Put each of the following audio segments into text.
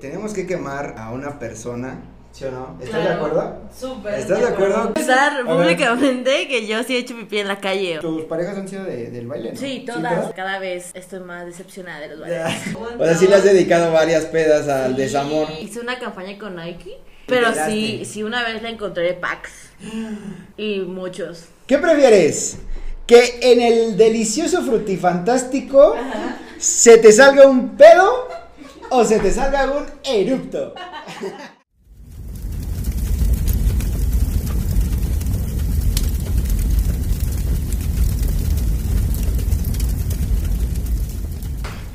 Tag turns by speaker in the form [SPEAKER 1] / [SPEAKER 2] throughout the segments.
[SPEAKER 1] tenemos que quemar a una persona, ¿sí o no? ¿Estás de
[SPEAKER 2] Claro.
[SPEAKER 1] acuerdo?
[SPEAKER 2] Súper.
[SPEAKER 1] ¿Estás de acuerdo? Ver.
[SPEAKER 2] públicamente que yo sí he hecho pipí en la calle.
[SPEAKER 1] ¿Tus parejas han sido de- del baile? no?
[SPEAKER 2] Sí, todas. Cada vez estoy más decepcionada de los bailes.
[SPEAKER 1] O sea, sí le has dedicado varias pedas al
[SPEAKER 2] Sí,
[SPEAKER 1] desamor.
[SPEAKER 2] Hice una campaña con Nike. Pero sí, sí una vez la encontré packs. Y muchos.
[SPEAKER 1] ¿Qué prefieres? ¿Que en el delicioso frutifantástico se te salga un pedo o se te salga un erupto?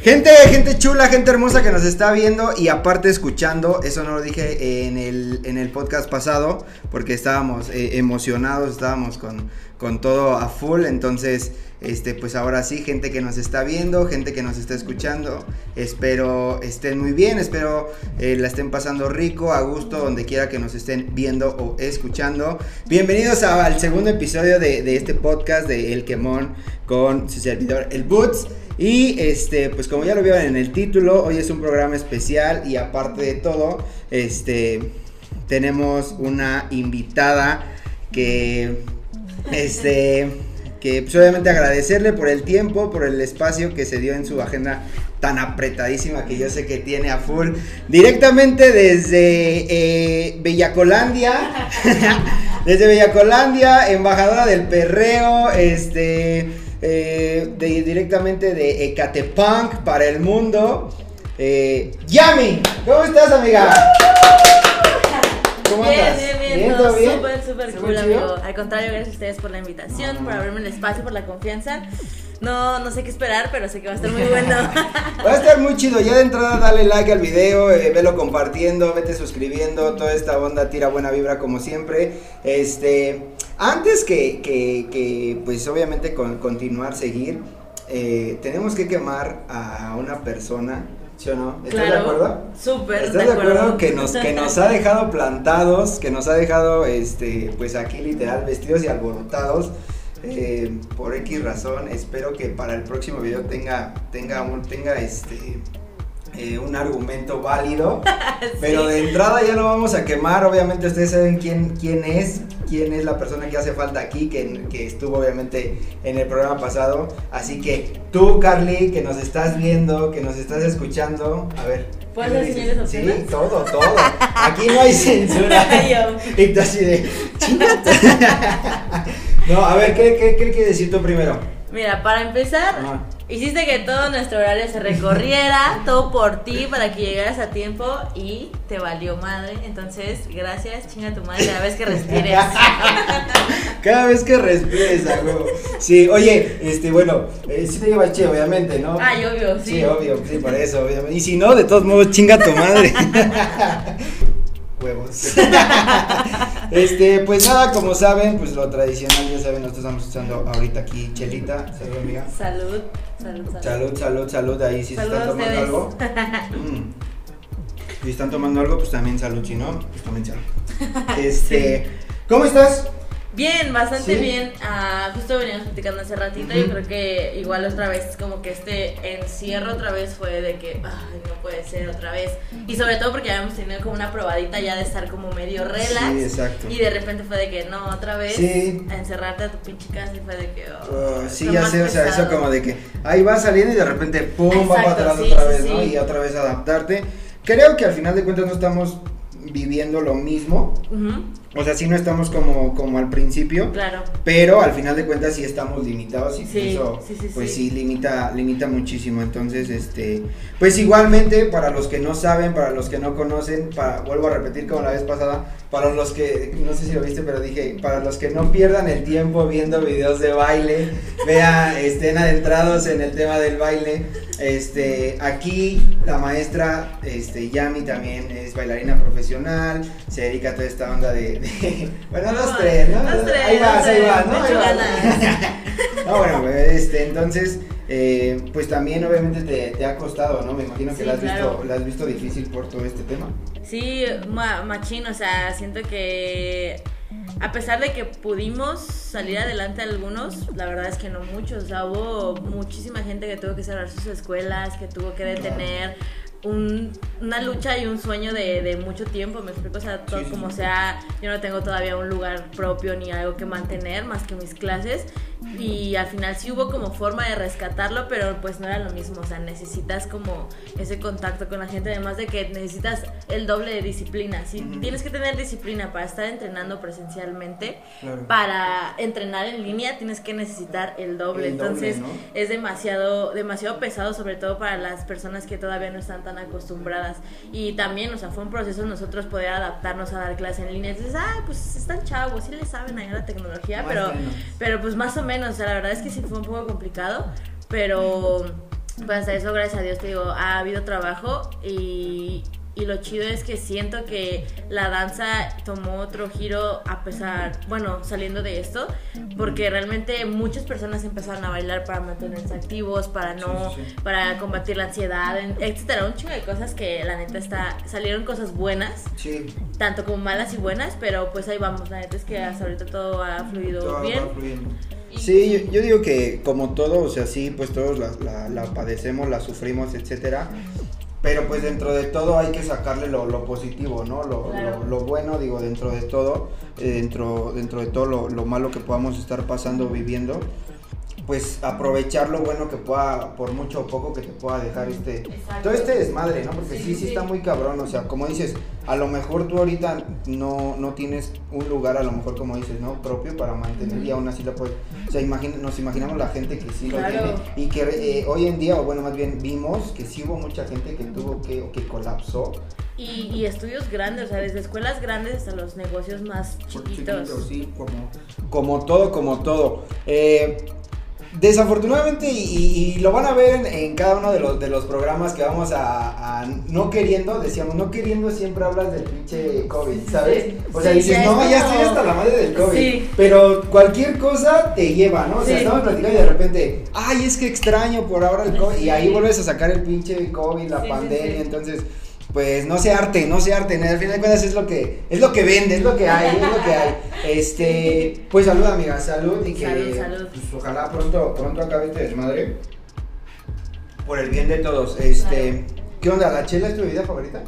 [SPEAKER 1] Gente, gente chula, gente hermosa que nos está viendo y aparte escuchando, eso no lo dije en el, en el podcast pasado porque estábamos eh, emocionados, estábamos con, con todo a full, entonces, este, pues ahora sí, gente que nos está viendo, gente que nos está escuchando, espero estén muy bien, espero eh, la estén pasando rico, a gusto, donde quiera que nos estén viendo o escuchando. Bienvenidos a- al segundo episodio de, de este podcast de El Quemón con su servidor, el Boots. Y este, pues como ya lo vieron en el título, hoy es un programa especial y aparte de todo, este, tenemos una invitada que, este, que pues obviamente agradecerle por el tiempo, por el espacio que se dio en su agenda tan apretadísima que yo sé que tiene a full, directamente desde eh, Bellacolandia, desde Bellacolandia, embajadora del perreo, este, eh, de- directamente de Ecatepunk para el mundo. Eh, Yami, ¿cómo estás, amiga? ¿Cómo andas?
[SPEAKER 2] bien, bien, Súper, súper
[SPEAKER 1] ¿Súper
[SPEAKER 2] cool,
[SPEAKER 1] chido?
[SPEAKER 2] amigo. Al contrario, gracias a ustedes por la invitación, por abrirme el espacio, por la confianza. No, no sé qué esperar, pero sé que va a estar muy bueno.
[SPEAKER 1] Va a estar muy chido. Ya de entrada, dale like al video, eh, velo compartiendo, vete suscribiendo. Toda esta onda tira buena vibra como siempre. Este, antes que, que, que, pues obviamente con, continuar, seguir, eh, tenemos que quemar a una persona. ¿Sí o no? ¿Estás de acuerdo?
[SPEAKER 2] Súper,
[SPEAKER 1] ¿Estás de acuerdo que nos, que nos ha dejado plantados, que nos ha dejado, este, pues aquí literal vestidos y alborotados? eh, por X razón, espero que para el próximo video tenga, tenga, un, tenga este, eh, un argumento válido. Pero de entrada ya lo vamos a quemar. Obviamente ustedes saben quién, quién es, quién es la persona que hace falta aquí, que, que estuvo obviamente en el programa pasado. Así que tú, Carly, que nos estás viendo, que nos estás escuchando, a ver.
[SPEAKER 2] ¿Puedo
[SPEAKER 1] ¿qué me
[SPEAKER 2] hacer
[SPEAKER 1] dices?
[SPEAKER 2] señales
[SPEAKER 1] Sí, todo, todo. Aquí no hay censura. Y tú así de, "Chingate". No, a ver, ¿qué, qué, qué quieres decir tú primero?
[SPEAKER 2] Mira, para empezar,
[SPEAKER 1] Ajá.
[SPEAKER 2] Hiciste que todo nuestro horario se recorriera, todo por ti, para que llegaras a tiempo y te valió madre. Entonces, gracias, chinga tu madre cada vez que respires.
[SPEAKER 1] Cada vez que respires, a huevo. Sí, oye, este, bueno, eh, sí te llevas che, obviamente, ¿no?
[SPEAKER 2] Ay, obvio, sí.
[SPEAKER 1] Sí, obvio, sí, por eso, obviamente. Y si no, de todos modos, chinga tu madre. Huevos. Este, pues nada, como saben, pues lo tradicional, ya saben, nosotros estamos usando ahorita aquí chelita. Salud, amiga.
[SPEAKER 2] Salud, salud, salud.
[SPEAKER 1] Salud, salud, salud. Ahí si se
[SPEAKER 2] Salud
[SPEAKER 1] están tomando
[SPEAKER 2] ustedes.
[SPEAKER 1] algo. Mm. Si están tomando algo, pues también salud. Si no, pues también salud. Este, ¿cómo estás?
[SPEAKER 2] Bien, bastante
[SPEAKER 1] ¿Sí?
[SPEAKER 2] bien. Ah, justo veníamos platicando hace ratito. Yo
[SPEAKER 1] Ujú.
[SPEAKER 2] creo que igual otra vez, como que este encierro otra vez fue de que, ay, no puede ser otra vez. Y sobre todo porque habíamos tenido como una probadita ya de estar como medio relax.
[SPEAKER 1] Sí, exacto.
[SPEAKER 2] Y de repente fue de que, no, otra vez,
[SPEAKER 1] Sí.
[SPEAKER 2] a encerrarte a tu pinche casa y fue de que, oh,
[SPEAKER 1] Uh, sí, ya sé, o sea, eso como de que ahí va saliendo y de repente pum, va para atrás
[SPEAKER 2] sí,
[SPEAKER 1] otra vez, ¿no? Y otra vez adaptarte. Creo que al final de cuentas no estamos viviendo lo mismo.
[SPEAKER 2] Ujú,
[SPEAKER 1] O sea, sí no estamos como, como al principio.
[SPEAKER 2] claro.
[SPEAKER 1] Pero al final de cuentas sí estamos limitados y
[SPEAKER 2] Sí,
[SPEAKER 1] eso
[SPEAKER 2] sí, sí,
[SPEAKER 1] pues
[SPEAKER 2] sí.
[SPEAKER 1] limita limita muchísimo. Entonces, este, pues igualmente para los que no saben, para los que no conocen, para vuelvo a repetir como la vez pasada, para los que no sé si lo viste, pero dije, para los que no pierdan el tiempo viendo videos de baile, vean, estén adentrados en el tema del baile. Este, aquí la maestra este Yami también es bailarina profesional, se dedica a toda esta onda de, de- bueno, dos tres, ¿no?
[SPEAKER 2] Dos, tres,
[SPEAKER 1] ahí vas, ahí vas, ¿no? Ahí vas. No, bueno, este, entonces, eh, pues también obviamente te, te ha costado, ¿no? Me imagino que
[SPEAKER 2] Sí,
[SPEAKER 1] la, has
[SPEAKER 2] claro.
[SPEAKER 1] visto, la has visto difícil por todo este tema.
[SPEAKER 2] Sí, ma- machín, o sea, siento que a pesar de que pudimos salir adelante algunos, la verdad es que no muchos, o sea, hubo muchísima gente que tuvo que cerrar sus escuelas, que tuvo que detener un, una lucha y un sueño de, de, mucho tiempo, me explico, o sea, todo como sea, yo no tengo todavía un lugar propio ni algo que mantener más que mis clases y al final sí hubo como forma de rescatarlo, pero pues no era lo mismo, o sea, necesitas como ese contacto con la gente, además de que necesitas el doble de disciplina, si tienes que tener disciplina para estar entrenando presencialmente, para entrenar en línea tienes que necesitar el doble, entonces es demasiado, demasiado pesado, sobre todo para las personas que todavía no están tan acostumbradas. Y también, o sea, fue un proceso nosotros poder adaptarnos a dar clase en línea, entonces, ah, pues están chavos, sí le saben a la tecnología, pero, pero pues más o menos o sea, la verdad es que sí fue un poco complicado, pero pues hasta eso, gracias a Dios, te digo, ha habido trabajo y, y lo chido es que siento que la danza tomó otro giro a pesar, bueno, saliendo de esto, porque realmente muchas personas empezaron a bailar para mantenerse activos, para no, para combatir la ansiedad, etcétera, un chingo de cosas que la neta está, salieron cosas buenas, tanto como malas y buenas, pero pues ahí vamos, la neta es que hasta ahorita todo ha fluido bien.
[SPEAKER 1] Sí, yo, digo que como todo, o sea, sí, pues todos la, padecemos, la sufrimos, etcétera. Pero pues dentro de todo hay que sacarle lo, positivo, ¿no? Lo, bueno, digo, dentro de todo, eh, dentro, dentro de todo lo, malo que podamos estar pasando, viviendo, pues aprovechar lo bueno que pueda, por mucho o poco que te pueda dejar este, todo este desmadre, ¿no? Porque sí, sí, está muy cabrón, o sea, como dices, a lo mejor tú ahorita no, no tienes un lugar, a lo mejor como dices, ¿no? Propio para mantener y aún así lo puedes, o sea, nos imaginamos la gente que sí lo tiene y que eh, hoy en día, o bueno, más bien vimos que sí hubo mucha gente que tuvo que, o que colapsó.
[SPEAKER 2] Y, y, estudios grandes, o sea, desde escuelas grandes hasta los negocios más chiquitos.
[SPEAKER 1] sí, como, como todo, como todo. Eh, Desafortunadamente, y, lo van a ver en, cada uno de los, de los programas que vamos a, no queriendo, decíamos, no queriendo siempre hablas del pinche COVID, ¿sabes? o sea, dices, no, ya estoy hasta la madre del COVID. Pero cualquier cosa te lleva, ¿no? O sea, estamos platicando y de repente, ay, es que extraño por ahora el COVID. Y ahí vuelves a sacar el pinche COVID, la pandemia, entonces pues no se arte, no se arte, al final de cuentas es lo que es lo que vende, es lo que hay, es lo que hay. Este, pues salud amiga, salud y que pues, ojalá pronto pronto acabe este desmadre. Por el bien de todos. Este, ¿qué onda? ¿La chela es tu bebida favorita?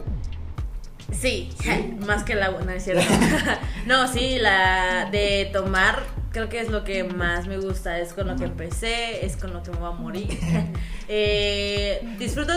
[SPEAKER 2] Sí, más que la buena, es cierto. no, sí, la de tomar creo que es lo que más me gusta, es con lo que empecé, es con lo que me voy a morir. eh, disfruto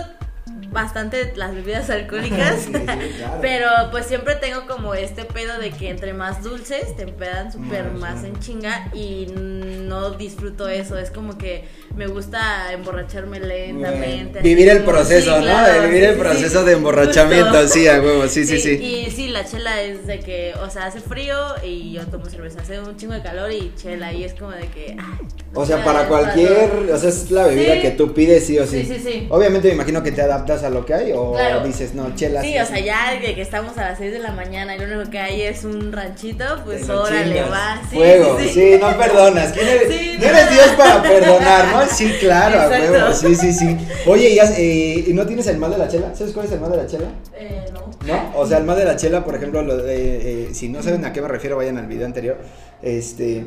[SPEAKER 2] bastante las bebidas alcohólicas, pero pues siempre tengo como este pedo de que entre más dulces te empedan súper más en chinga y no disfruto eso, es como que me gusta emborracharme lentamente.
[SPEAKER 1] Vivir el proceso, ¿no? vivir el proceso de emborrachamiento, sí, a huevo, sí, sí, sí,
[SPEAKER 2] Y sí, la chela es de que, o sea, hace frío y yo tomo cerveza, hace un chingo de calor y chela y es como de que...
[SPEAKER 1] o sea, para cualquier, o sea, es la bebida que tú pides sí o sí. Sí, sí, sí. Obviamente me imagino que te adaptas a lo que hay o dices, no, chela.
[SPEAKER 2] Sí, o sea, ya que, que estamos a las 6 de la mañana y lo único que hay es un ranchito, pues órale, va.
[SPEAKER 1] Sí, Fuego, sí, no perdonas. ¿Quién eres? no eres Dios para perdonar, ¿no? Sí, claro, a huevo, sí, sí, sí. Oye, ¿y, eh, no tienes el mal de la chela? ¿Sabes cuál es el mal de la chela?
[SPEAKER 2] Eh, no.
[SPEAKER 1] ¿No? O sea, el mal de la chela, por ejemplo, lo de, eh, si no saben a qué me refiero, vayan al video anterior. Este.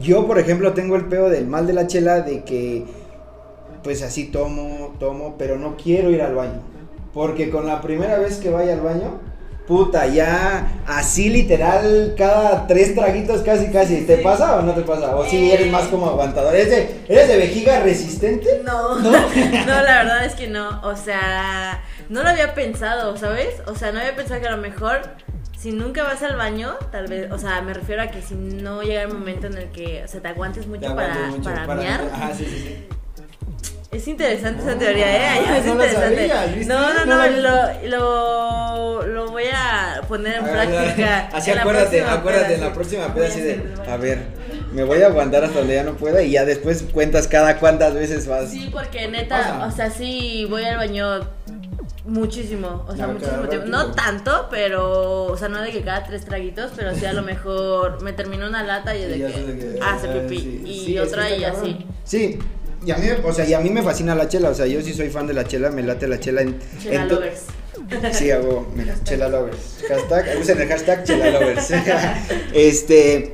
[SPEAKER 1] Yo, por ejemplo, tengo el peo del mal de la chela de que pues así tomo, tomo, pero no quiero ir al baño. Porque con la primera vez que vaya al baño, puta, ya así literal, cada tres traguitos casi, casi. ¿Te pasa o no te pasa? O si eres más como aguantador. ¿Eres de, ¿Eres de vejiga resistente?
[SPEAKER 2] No, no, no, la verdad es que no. O sea, no lo había pensado, ¿sabes? O sea, no había pensado que a lo mejor si nunca vas al baño, tal vez, o sea, me refiero a que si no llega el momento en el que se te aguantes mucho, para, mucho para, para, Ajá, sí, sí, sí. Es interesante esa teoría, ¿eh? Ah, es no interesante. no, no, no, lo, lo, lo, voy a poner en práctica.
[SPEAKER 1] Así acuérdate, acuérdate, en la próxima peda así de, a ver, me voy a aguantar hasta donde ya no pueda y ya después cuentas cada cuántas veces vas.
[SPEAKER 2] Sí, porque neta, o sea, sí voy al baño muchísimo, o sea, muchísimo tiempo. No tanto, pero, o sea, no de que cada tres traguitos, pero sí a lo mejor me termino una lata y de que, hace ah, pipí y otra y así.
[SPEAKER 1] Sí, y a mí, o sea, y a mí me fascina la chela, o sea, yo sí soy fan de la chela, me late la chela en...
[SPEAKER 2] Chela lovers.
[SPEAKER 1] Sí, hago, mira, chela lovers. Hashtag, usen el hashtag chela lovers. este,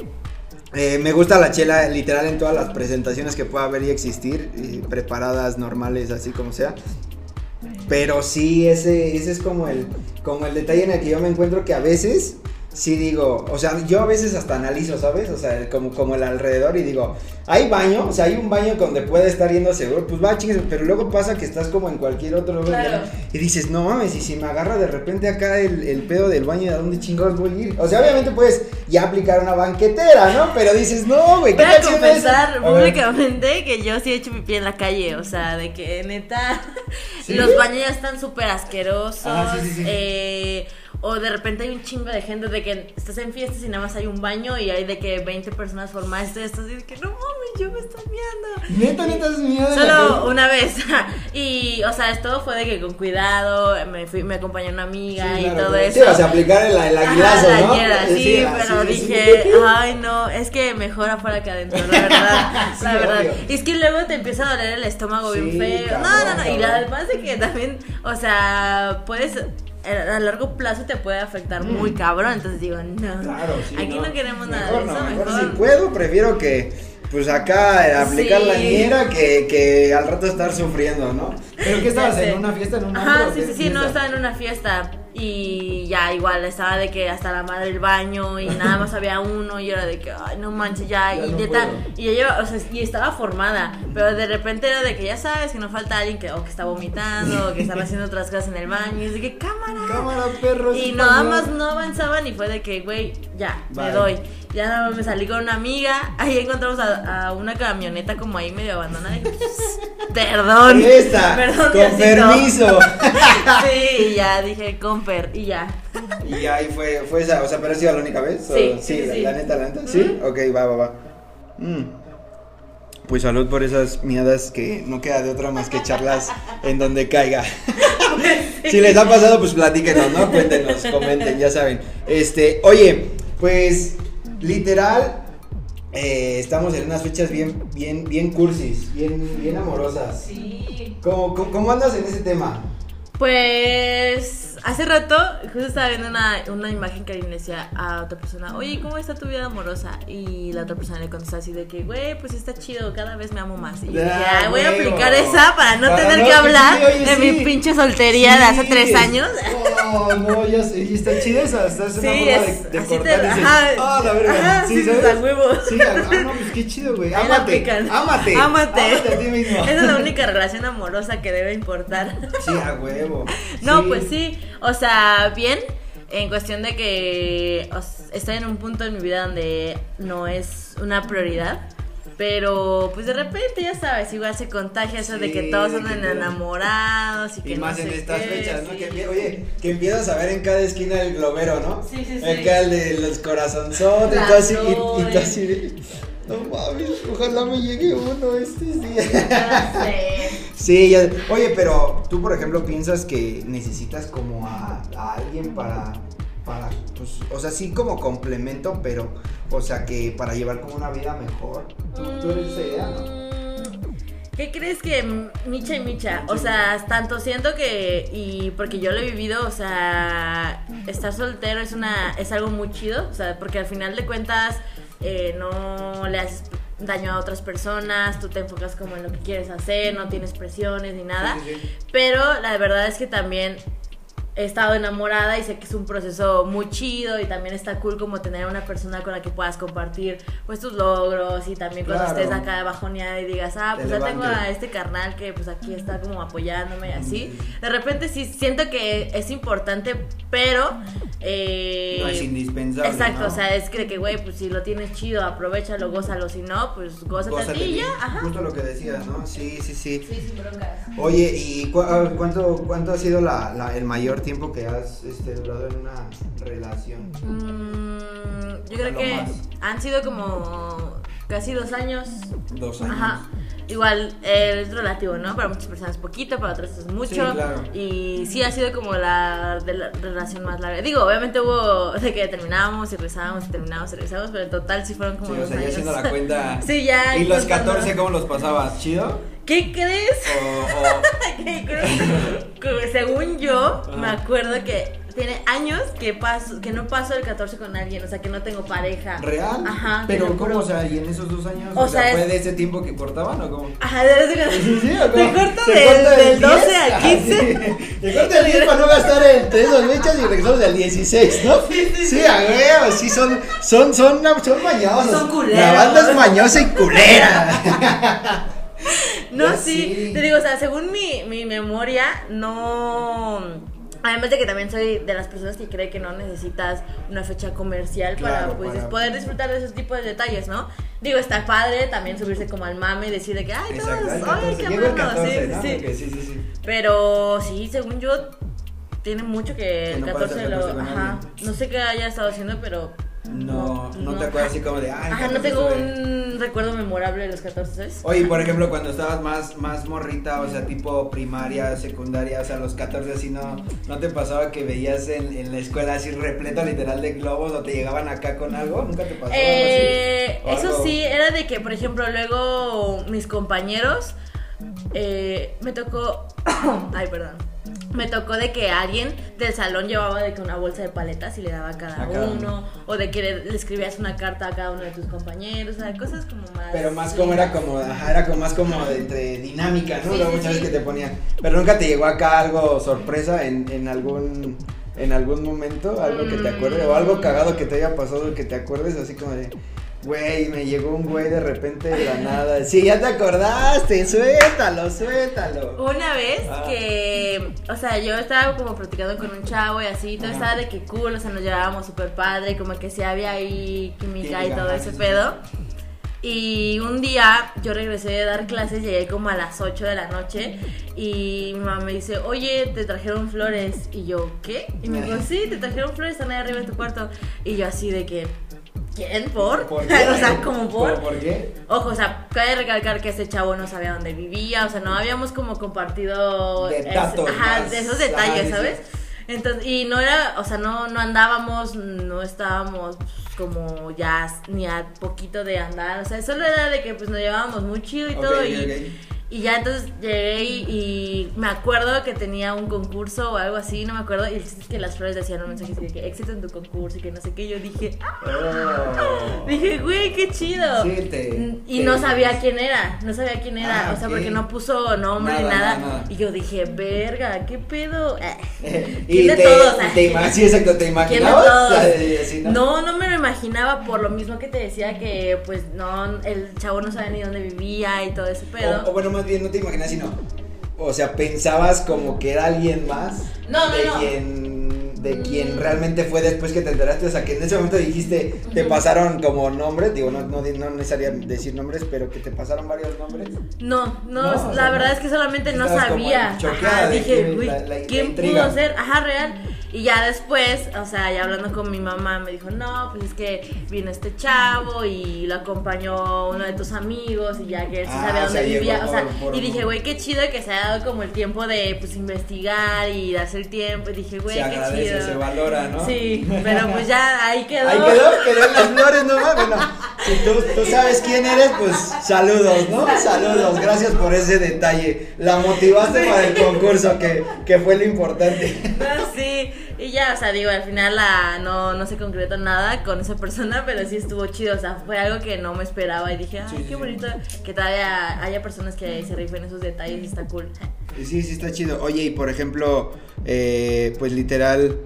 [SPEAKER 1] eh, me gusta la chela literal en todas las presentaciones que pueda haber y existir, preparadas, normales, así como sea. Pero sí, ese, ese es como el, como el detalle en el que yo me encuentro que a veces sí digo, o sea, yo a veces hasta analizo, ¿sabes? O sea, como, como el alrededor y digo, hay baño, o sea, hay un baño donde puede estar yendo seguro, pues va, chingues, pero luego pasa que estás como en cualquier otro
[SPEAKER 2] Claro.
[SPEAKER 1] y dices, no mames, y si me agarra de repente acá el, el pedo del baño, ¿a dónde chingados voy a ir? O sea, obviamente puedes ya aplicar una banquetera, ¿no? Pero dices, no, güey,
[SPEAKER 2] Voy
[SPEAKER 1] ¿qué
[SPEAKER 2] a
[SPEAKER 1] de
[SPEAKER 2] confesar
[SPEAKER 1] A ver.
[SPEAKER 2] públicamente que yo sí he hecho pipí en la calle, o sea, de que neta
[SPEAKER 1] ¿Sí?
[SPEAKER 2] los baños ya están súper asquerosos,
[SPEAKER 1] Ah, sí, sí, sí.
[SPEAKER 2] eh, o de repente hay un chingo de gente de que estás en fiestas y nada más hay un baño y hay de que 20 personas formadas y estás y de que no mames, yo me estoy viendo.
[SPEAKER 1] Neta, neta, es miedo de
[SPEAKER 2] Solo una vez. y, o sea, todo fue de que con cuidado, me, fui, me acompañó una amiga
[SPEAKER 1] Sí,
[SPEAKER 2] y
[SPEAKER 1] claro,
[SPEAKER 2] todo eso.
[SPEAKER 1] Sí, o sea, aplicar el, el aguilazo,
[SPEAKER 2] Ajá, la
[SPEAKER 1] ¿no?
[SPEAKER 2] ñera, sí,
[SPEAKER 1] ah,
[SPEAKER 2] pero
[SPEAKER 1] sí,
[SPEAKER 2] dije, ay no, es que mejor afuera que adentro, la verdad, la verdad.
[SPEAKER 1] obvio.
[SPEAKER 2] Y es que luego te empieza a doler el estómago bien feo.
[SPEAKER 1] cabrón,
[SPEAKER 2] no, no, no, y
[SPEAKER 1] cabrón.
[SPEAKER 2] además de que también, o sea, puedes a largo plazo te puede afectar muy cabrón, entonces digo, no.
[SPEAKER 1] Claro, sí.
[SPEAKER 2] Aquí no, queremos nada
[SPEAKER 1] Mejor
[SPEAKER 2] de eso,
[SPEAKER 1] no, mejor
[SPEAKER 2] mejor.
[SPEAKER 1] Si puedo, prefiero que, pues acá, eh, aplicar la
[SPEAKER 2] Sí.
[SPEAKER 1] ñera que, que al rato estar sufriendo, ¿no? ¿Pero qué estabas en una fiesta, en un
[SPEAKER 2] Ajá, sí, sí, sí, no, estaba en una fiesta y ya igual estaba de que hasta la madre del baño y nada más había uno y era de que, ay, no manches, ya,
[SPEAKER 1] Ya
[SPEAKER 2] y
[SPEAKER 1] no
[SPEAKER 2] neta, y ya lleva, o sea, y estaba formada, pero de repente era de que ya sabes que no falta alguien que o que está vomitando o que están haciendo otras cosas en el baño y es de que cámara.
[SPEAKER 1] Cámara, perro.
[SPEAKER 2] Y nada más no avanzaban y fue de que, güey, ya,
[SPEAKER 1] Bye.
[SPEAKER 2] me doy. Ya nada más me salí con una amiga, ahí encontramos a, a una camioneta como ahí medio abandonada y perdón.
[SPEAKER 1] Esta,
[SPEAKER 2] Perdón,
[SPEAKER 1] con
[SPEAKER 2] Diosito.
[SPEAKER 1] permiso.
[SPEAKER 2] Sí, y ya dije, y ya.
[SPEAKER 1] y ahí fue, fue esa, o sea, pero ha sido la única vez. ¿o?
[SPEAKER 2] Sí, sí,
[SPEAKER 1] la,
[SPEAKER 2] sí.
[SPEAKER 1] la neta, la neta. ¿Sí? Ok, va, va, va. Mm. Pues salud por esas miadas que no queda de otra más que echarlas en donde caiga. Si les ha pasado, pues platíquenos, ¿no? Cuéntenos, comenten, ya saben. Este, oye, pues literal, eh, estamos en unas fechas bien, bien, bien cursis, bien, bien amorosas.
[SPEAKER 2] Sí.
[SPEAKER 1] ¿Cómo, cómo, cómo andas en ese tema?
[SPEAKER 2] Pues hace rato justo estaba viendo una, una imagen que alguien le decía a otra persona, oye, ¿cómo está tu vida amorosa? Y la otra persona le contestó así de que, güey, pues está chido, cada vez me amo más. Y yo dije,
[SPEAKER 1] Ah,
[SPEAKER 2] "Ay, voy a aplicar esa para no
[SPEAKER 1] Para
[SPEAKER 2] tener
[SPEAKER 1] no,
[SPEAKER 2] que hablar
[SPEAKER 1] oye,
[SPEAKER 2] de
[SPEAKER 1] sí.
[SPEAKER 2] mi pinche soltería de hace
[SPEAKER 1] Sí.
[SPEAKER 2] tres años.
[SPEAKER 1] Oh, no, ya sé, y está chida esa, está es una
[SPEAKER 2] Sí,
[SPEAKER 1] forma
[SPEAKER 2] es-
[SPEAKER 1] de, de
[SPEAKER 2] así te-
[SPEAKER 1] cortar y dices,
[SPEAKER 2] ajá,
[SPEAKER 1] ah, la verga,
[SPEAKER 2] ajá, sí,
[SPEAKER 1] ¿sabes?
[SPEAKER 2] a huevo.
[SPEAKER 1] Sí, ah, no, pues qué chido, güey,
[SPEAKER 2] Ahí la
[SPEAKER 1] ámate,
[SPEAKER 2] aplican.
[SPEAKER 1] ámate,
[SPEAKER 2] Ámate.
[SPEAKER 1] ámate a ti mismo.
[SPEAKER 2] Esa es la única relación amorosa que debe importar.
[SPEAKER 1] Sí, a huevo.
[SPEAKER 2] No, pues sí, o sea, bien, en cuestión de que o s- estoy en un punto de mi vida donde no es una prioridad. Pero pues de repente ya sabes, igual se contagia eso de que
[SPEAKER 1] Sí,
[SPEAKER 2] todos andan
[SPEAKER 1] que todo-
[SPEAKER 2] enamorados y que
[SPEAKER 1] Y
[SPEAKER 2] no
[SPEAKER 1] más en
[SPEAKER 2] sé
[SPEAKER 1] estas
[SPEAKER 2] qué,
[SPEAKER 1] fechas, ¿no?
[SPEAKER 2] sí.
[SPEAKER 1] Que, oye, que empiezas a ver en cada esquina el globero, ¿no?
[SPEAKER 2] Sí, sí, sí.
[SPEAKER 1] Acá el de los corazonzotes y todo y, y tú así de, no mames, ojalá me llegue uno estos días.
[SPEAKER 2] Sé.
[SPEAKER 1] Sí, ya- oye, pero tú, por ejemplo, piensas que necesitas como a, a alguien para, para, pues, o sea, sí como complemento, pero, o sea, que para llevar como una vida mejor. ¿Tú, tú eres esa idea, no?
[SPEAKER 2] Mm, ¿Qué crees que Micha y Micha? O sea, tanto siento que, y porque yo lo he vivido, o sea, estar soltero es una es algo muy chido, o sea, porque al final de cuentas eh, no le haces daño a otras personas, tú te enfocas como en lo que quieres hacer, no tienes presiones ni nada,
[SPEAKER 1] Sí, sí, sí.
[SPEAKER 2] pero la verdad es que también he estado enamorada y sé que es un proceso muy chido y también está cool como tener una persona con la que puedas compartir pues tus logros y también cuando
[SPEAKER 1] Claro.
[SPEAKER 2] estés acá de bajoneada y digas, ah,
[SPEAKER 1] Te
[SPEAKER 2] pues ya tengo a este carnal que pues aquí está como apoyándome y así. De repente sí siento que es importante, pero... eh,
[SPEAKER 1] No es indispensable.
[SPEAKER 2] Exacto,
[SPEAKER 1] ¿no?
[SPEAKER 2] o sea, es que, que, güey, pues si lo tienes chido, aprovechalo, gózalo, si no, pues gózate, a
[SPEAKER 1] Gózate
[SPEAKER 2] ti y ya, ajá.
[SPEAKER 1] Justo lo que decías, ¿no? Sí, sí, sí.
[SPEAKER 2] Sí, sin broncas.
[SPEAKER 1] Oye, ¿y cu- a cuánto, cuánto ha sido la, la- el mayor tiempo que has este, durado en una relación?
[SPEAKER 2] Mm, yo creo que
[SPEAKER 1] más.
[SPEAKER 2] han sido como casi dos años.
[SPEAKER 1] Dos años.
[SPEAKER 2] Ajá. Igual eh, es relativo, ¿no? Para muchas personas poquito, para otras es mucho.
[SPEAKER 1] Sí, claro.
[SPEAKER 2] Y sí ha sido como la, de la relación más larga. Digo, obviamente hubo de que terminábamos y rezábamos y terminábamos y rezábamos, pero en total sí fueron como
[SPEAKER 1] Sí, o sea, ya haciendo la cuenta.
[SPEAKER 2] Sí, ya.
[SPEAKER 1] ¿Y los
[SPEAKER 2] contando.
[SPEAKER 1] 14 cómo los pasabas? ¿Chido?
[SPEAKER 2] ¿Qué crees? ¿Qué crees? Según yo, me acuerdo que tiene años que paso, que no paso el 14 con alguien, o sea, que no tengo pareja.
[SPEAKER 1] ¿Real?
[SPEAKER 2] Ajá.
[SPEAKER 1] Pero ¿cómo?
[SPEAKER 2] juro.
[SPEAKER 1] O sea, ¿y en esos dos años?
[SPEAKER 2] O
[SPEAKER 1] O, sea, ¿fue
[SPEAKER 2] es-
[SPEAKER 1] de ese tiempo que cortaban o cómo?
[SPEAKER 2] Ajá, de, de,
[SPEAKER 1] Sí, sí, ¿o
[SPEAKER 2] Te corto
[SPEAKER 1] ¿Se
[SPEAKER 2] del-
[SPEAKER 1] corta
[SPEAKER 2] del 12
[SPEAKER 1] 10?
[SPEAKER 2] al
[SPEAKER 1] Ah,
[SPEAKER 2] 15.
[SPEAKER 1] sí. Te corta el 10 para no gastar entre esas fechas y regresamos al 16, ¿no? Sí, a huevo, sí, son, son, son, son mañosos.
[SPEAKER 2] Son culeros.
[SPEAKER 1] La banda es mañosa y culera.
[SPEAKER 2] No,
[SPEAKER 1] Ya
[SPEAKER 2] sí,
[SPEAKER 1] sí.
[SPEAKER 2] te digo, o sea, según mi, mi memoria, no... Además de que también soy de las personas que cree que no necesitas una fecha comercial para, pues,
[SPEAKER 1] para-
[SPEAKER 2] poder disfrutar de esos tipos de detalles, ¿no? Digo, está padre también subirse como al mame y decir de que, ay, todos, ay,
[SPEAKER 1] 14.
[SPEAKER 2] qué bueno,
[SPEAKER 1] 14,
[SPEAKER 2] sí,
[SPEAKER 1] ¿no?
[SPEAKER 2] sí.
[SPEAKER 1] Sí.
[SPEAKER 2] Pero sí, según yo, tiene mucho que,
[SPEAKER 1] Que
[SPEAKER 2] el
[SPEAKER 1] no
[SPEAKER 2] 14
[SPEAKER 1] pasa el
[SPEAKER 2] lo...
[SPEAKER 1] 14 con
[SPEAKER 2] Ajá, no sé qué haya estado haciendo, pero...
[SPEAKER 1] No, no, te acuerdas así como de, ay,
[SPEAKER 2] Ajá, no
[SPEAKER 1] 14
[SPEAKER 2] tengo un recuerdo memorable de los 14, ¿sabes?
[SPEAKER 1] Oye, por ejemplo, cuando estabas más, más morrita, o sea, tipo primaria, secundaria, o sea, los 14 así, ¿no, no te pasaba que veías en, en la escuela así repleto literal de globos o te llegaban acá con algo? ¿Nunca te pasó algo
[SPEAKER 2] Eh,
[SPEAKER 1] así? O
[SPEAKER 2] eso
[SPEAKER 1] algo-
[SPEAKER 2] sí, era de que, por ejemplo, luego mis compañeros eh, me tocó. ay, perdón. Me tocó de que alguien del salón llevaba de que una bolsa de paletas y le daba a cada,
[SPEAKER 1] A cada
[SPEAKER 2] uno,
[SPEAKER 1] uno.
[SPEAKER 2] o de que le, le escribías una carta a cada uno de tus compañeros, o sea, cosas como más.
[SPEAKER 1] Pero más como era como, ajá, era como más como de entre dinámica, ¿no?
[SPEAKER 2] Sí,
[SPEAKER 1] Luego
[SPEAKER 2] sí,
[SPEAKER 1] muchas
[SPEAKER 2] sí.
[SPEAKER 1] veces que te ponían. Pero nunca te llegó acá algo sorpresa en, en algún en algún momento, algo que te acuerdes, o algo cagado que te haya pasado que te acuerdes, así como de, güey, me llegó un güey de repente de la nada. Sí, ya te acordaste, suéltalo, suéltalo.
[SPEAKER 2] Una vez
[SPEAKER 1] Ah.
[SPEAKER 2] que, o sea, yo estaba como platicando con un chavo y así, todo
[SPEAKER 1] Ajá.
[SPEAKER 2] estaba de que cool, o sea, nos llevábamos súper padre, como que sí había ahí química y todo ese pedo. Y un día yo regresé de dar clases, llegué como a las 8 de la noche y mi mamá me dice, oye, te trajeron flores. Y yo, ¿qué? Y me dijo, sí, te trajeron flores, están ahí arriba en tu cuarto. Y yo así de que, ¿quién? ¿Por?
[SPEAKER 1] ¿Por qué?
[SPEAKER 2] o sea, como por...
[SPEAKER 1] ¿Por, qué?
[SPEAKER 2] Ojo, o sea, cabe recalcar que ese chavo no sabía dónde vivía, o sea, no habíamos como compartido
[SPEAKER 1] De
[SPEAKER 2] ajá, de esos detalles. ¿sabes? Entonces, y no era, o sea, no, no andábamos, no estábamos como ya ni a poquito de andar, o sea, solo era de que pues nos llevábamos muy chido y
[SPEAKER 1] Ok,
[SPEAKER 2] todo y. y ya entonces llegué y, y me acuerdo que tenía un concurso o algo así, no me acuerdo, y el chiste es que las flores decían un mensaje así de que éxito en tu concurso y que no sé qué, yo dije,
[SPEAKER 1] Oh.
[SPEAKER 2] Dije, güey, qué chido.
[SPEAKER 1] Sí, te-
[SPEAKER 2] y
[SPEAKER 1] te-
[SPEAKER 2] no sabía quién era, no sabía quién era,
[SPEAKER 1] Ah,
[SPEAKER 2] o sea, porque no puso nombre ni
[SPEAKER 1] Nada,
[SPEAKER 2] nada.
[SPEAKER 1] nada, nada.
[SPEAKER 2] Y yo dije, verga, qué pedo. Eh,
[SPEAKER 1] y
[SPEAKER 2] ¿Quién de
[SPEAKER 1] te,
[SPEAKER 2] todos?
[SPEAKER 1] y te sí, exacto, ¿te
[SPEAKER 2] ¿Quién
[SPEAKER 1] imaginabas? así, ¿no?
[SPEAKER 2] No, no me lo imaginaba por lo mismo que te decía que, pues, no, el chavo no sabía ni dónde vivía y todo ese pedo.
[SPEAKER 1] O, o bueno, más bien no te imaginas, sino. O sea, pensabas como que era alguien más.
[SPEAKER 2] No, no,
[SPEAKER 1] de
[SPEAKER 2] no.
[SPEAKER 1] quien de quien realmente fue después que te enteraste. O sea, que en ese momento dijiste, te pasaron como nombres. Digo, no, no, no necesario decir nombres, pero que te pasaron varios nombres.
[SPEAKER 2] No, no,
[SPEAKER 1] No, o
[SPEAKER 2] la verdad
[SPEAKER 1] no.
[SPEAKER 2] es que solamente no sabía. Ajá,
[SPEAKER 1] de
[SPEAKER 2] dije,
[SPEAKER 1] quién-
[SPEAKER 2] güey,
[SPEAKER 1] la- la- la
[SPEAKER 2] ¿quién pudo ser? Ajá, real. Y ya después, o sea, ya hablando con mi mamá, me dijo, no, pues es que vino este chavo y lo acompañó uno de tus amigos y ya que él sí
[SPEAKER 1] Ah,
[SPEAKER 2] sabía dónde
[SPEAKER 1] llegó
[SPEAKER 2] vivía. O sea,
[SPEAKER 1] por- por-
[SPEAKER 2] y dije, güey, qué chido que se haya dado como el tiempo de, pues, investigar y darse el tiempo. Y dije, güey, qué
[SPEAKER 1] agradece, se valora, ¿no?
[SPEAKER 2] Sí, pero pues ya ahí quedó.
[SPEAKER 1] Ahí quedó, quedó en las flores nomás. Bueno, si tú, tú sabes quién eres, pues saludos, ¿no? Saludos, gracias por ese detalle. La motivaste para el concurso, que, que fue lo importante.
[SPEAKER 2] No, sí, y ya, o sea, digo, al final la, no, no se concretó nada con esa persona, pero sí estuvo chido, o sea, fue algo que no me esperaba y dije, ay,
[SPEAKER 1] Sí,
[SPEAKER 2] qué
[SPEAKER 1] sí.
[SPEAKER 2] bonito que todavía haya personas que se rifen esos detalles y está cool.
[SPEAKER 1] Sí, sí, está chido. Oye, y por ejemplo, eh, pues literal,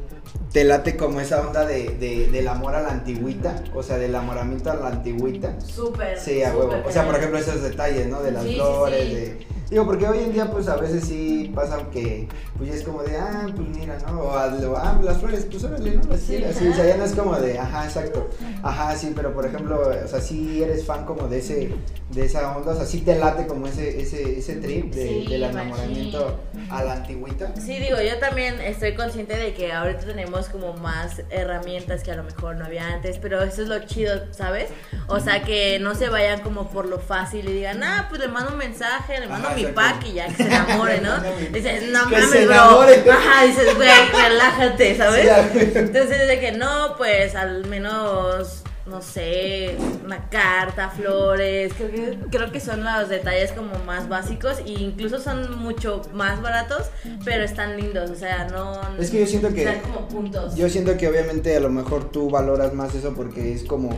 [SPEAKER 1] te late como esa onda de, de- del amor a la antigüita, o sea, del amoramiento a la antigüita.
[SPEAKER 2] Súper.
[SPEAKER 1] Sí, a huevo. O sea, por ejemplo, esos detalles, ¿no? De las
[SPEAKER 2] Sí,
[SPEAKER 1] flores,
[SPEAKER 2] sí.
[SPEAKER 1] de... Digo, porque hoy en día, pues, a veces sí pasa que, pues, ya es como de, ah, pues, mira, ¿no? O, ah, las flores, pues, órale, ¿no?
[SPEAKER 2] Sí,
[SPEAKER 1] así,
[SPEAKER 2] ajá.
[SPEAKER 1] o sea, ya no es como de, ajá, exacto. Ajá, sí, pero, por ejemplo, o sea, sí eres fan como de ese, de esa onda, o sea, sí te late como ese, ese, ese trip de,
[SPEAKER 2] Sí,
[SPEAKER 1] del enamoramiento a la antigüita.
[SPEAKER 2] Sí, digo, yo también estoy consciente de que ahorita tenemos como más herramientas que a lo mejor no había antes, pero eso es lo chido, ¿sabes? O sea, que no se vayan como por lo fácil y digan, ah, pues le mando un mensaje, le mando
[SPEAKER 1] Ajá,
[SPEAKER 2] mi pack y ya que se enamore, ¿no? Dices, no mames, bro.
[SPEAKER 1] enamore.
[SPEAKER 2] Ajá, dices, güey, relájate, ¿sabes? Entonces, de que no, pues al menos no sé, una carta, flores, creo que, creo que son los detalles como más básicos e incluso son mucho más baratos, pero están lindos, o sea, no...
[SPEAKER 1] Es que yo siento que...
[SPEAKER 2] Están como puntos.
[SPEAKER 1] Yo siento que obviamente a lo mejor tú valoras más eso porque es como,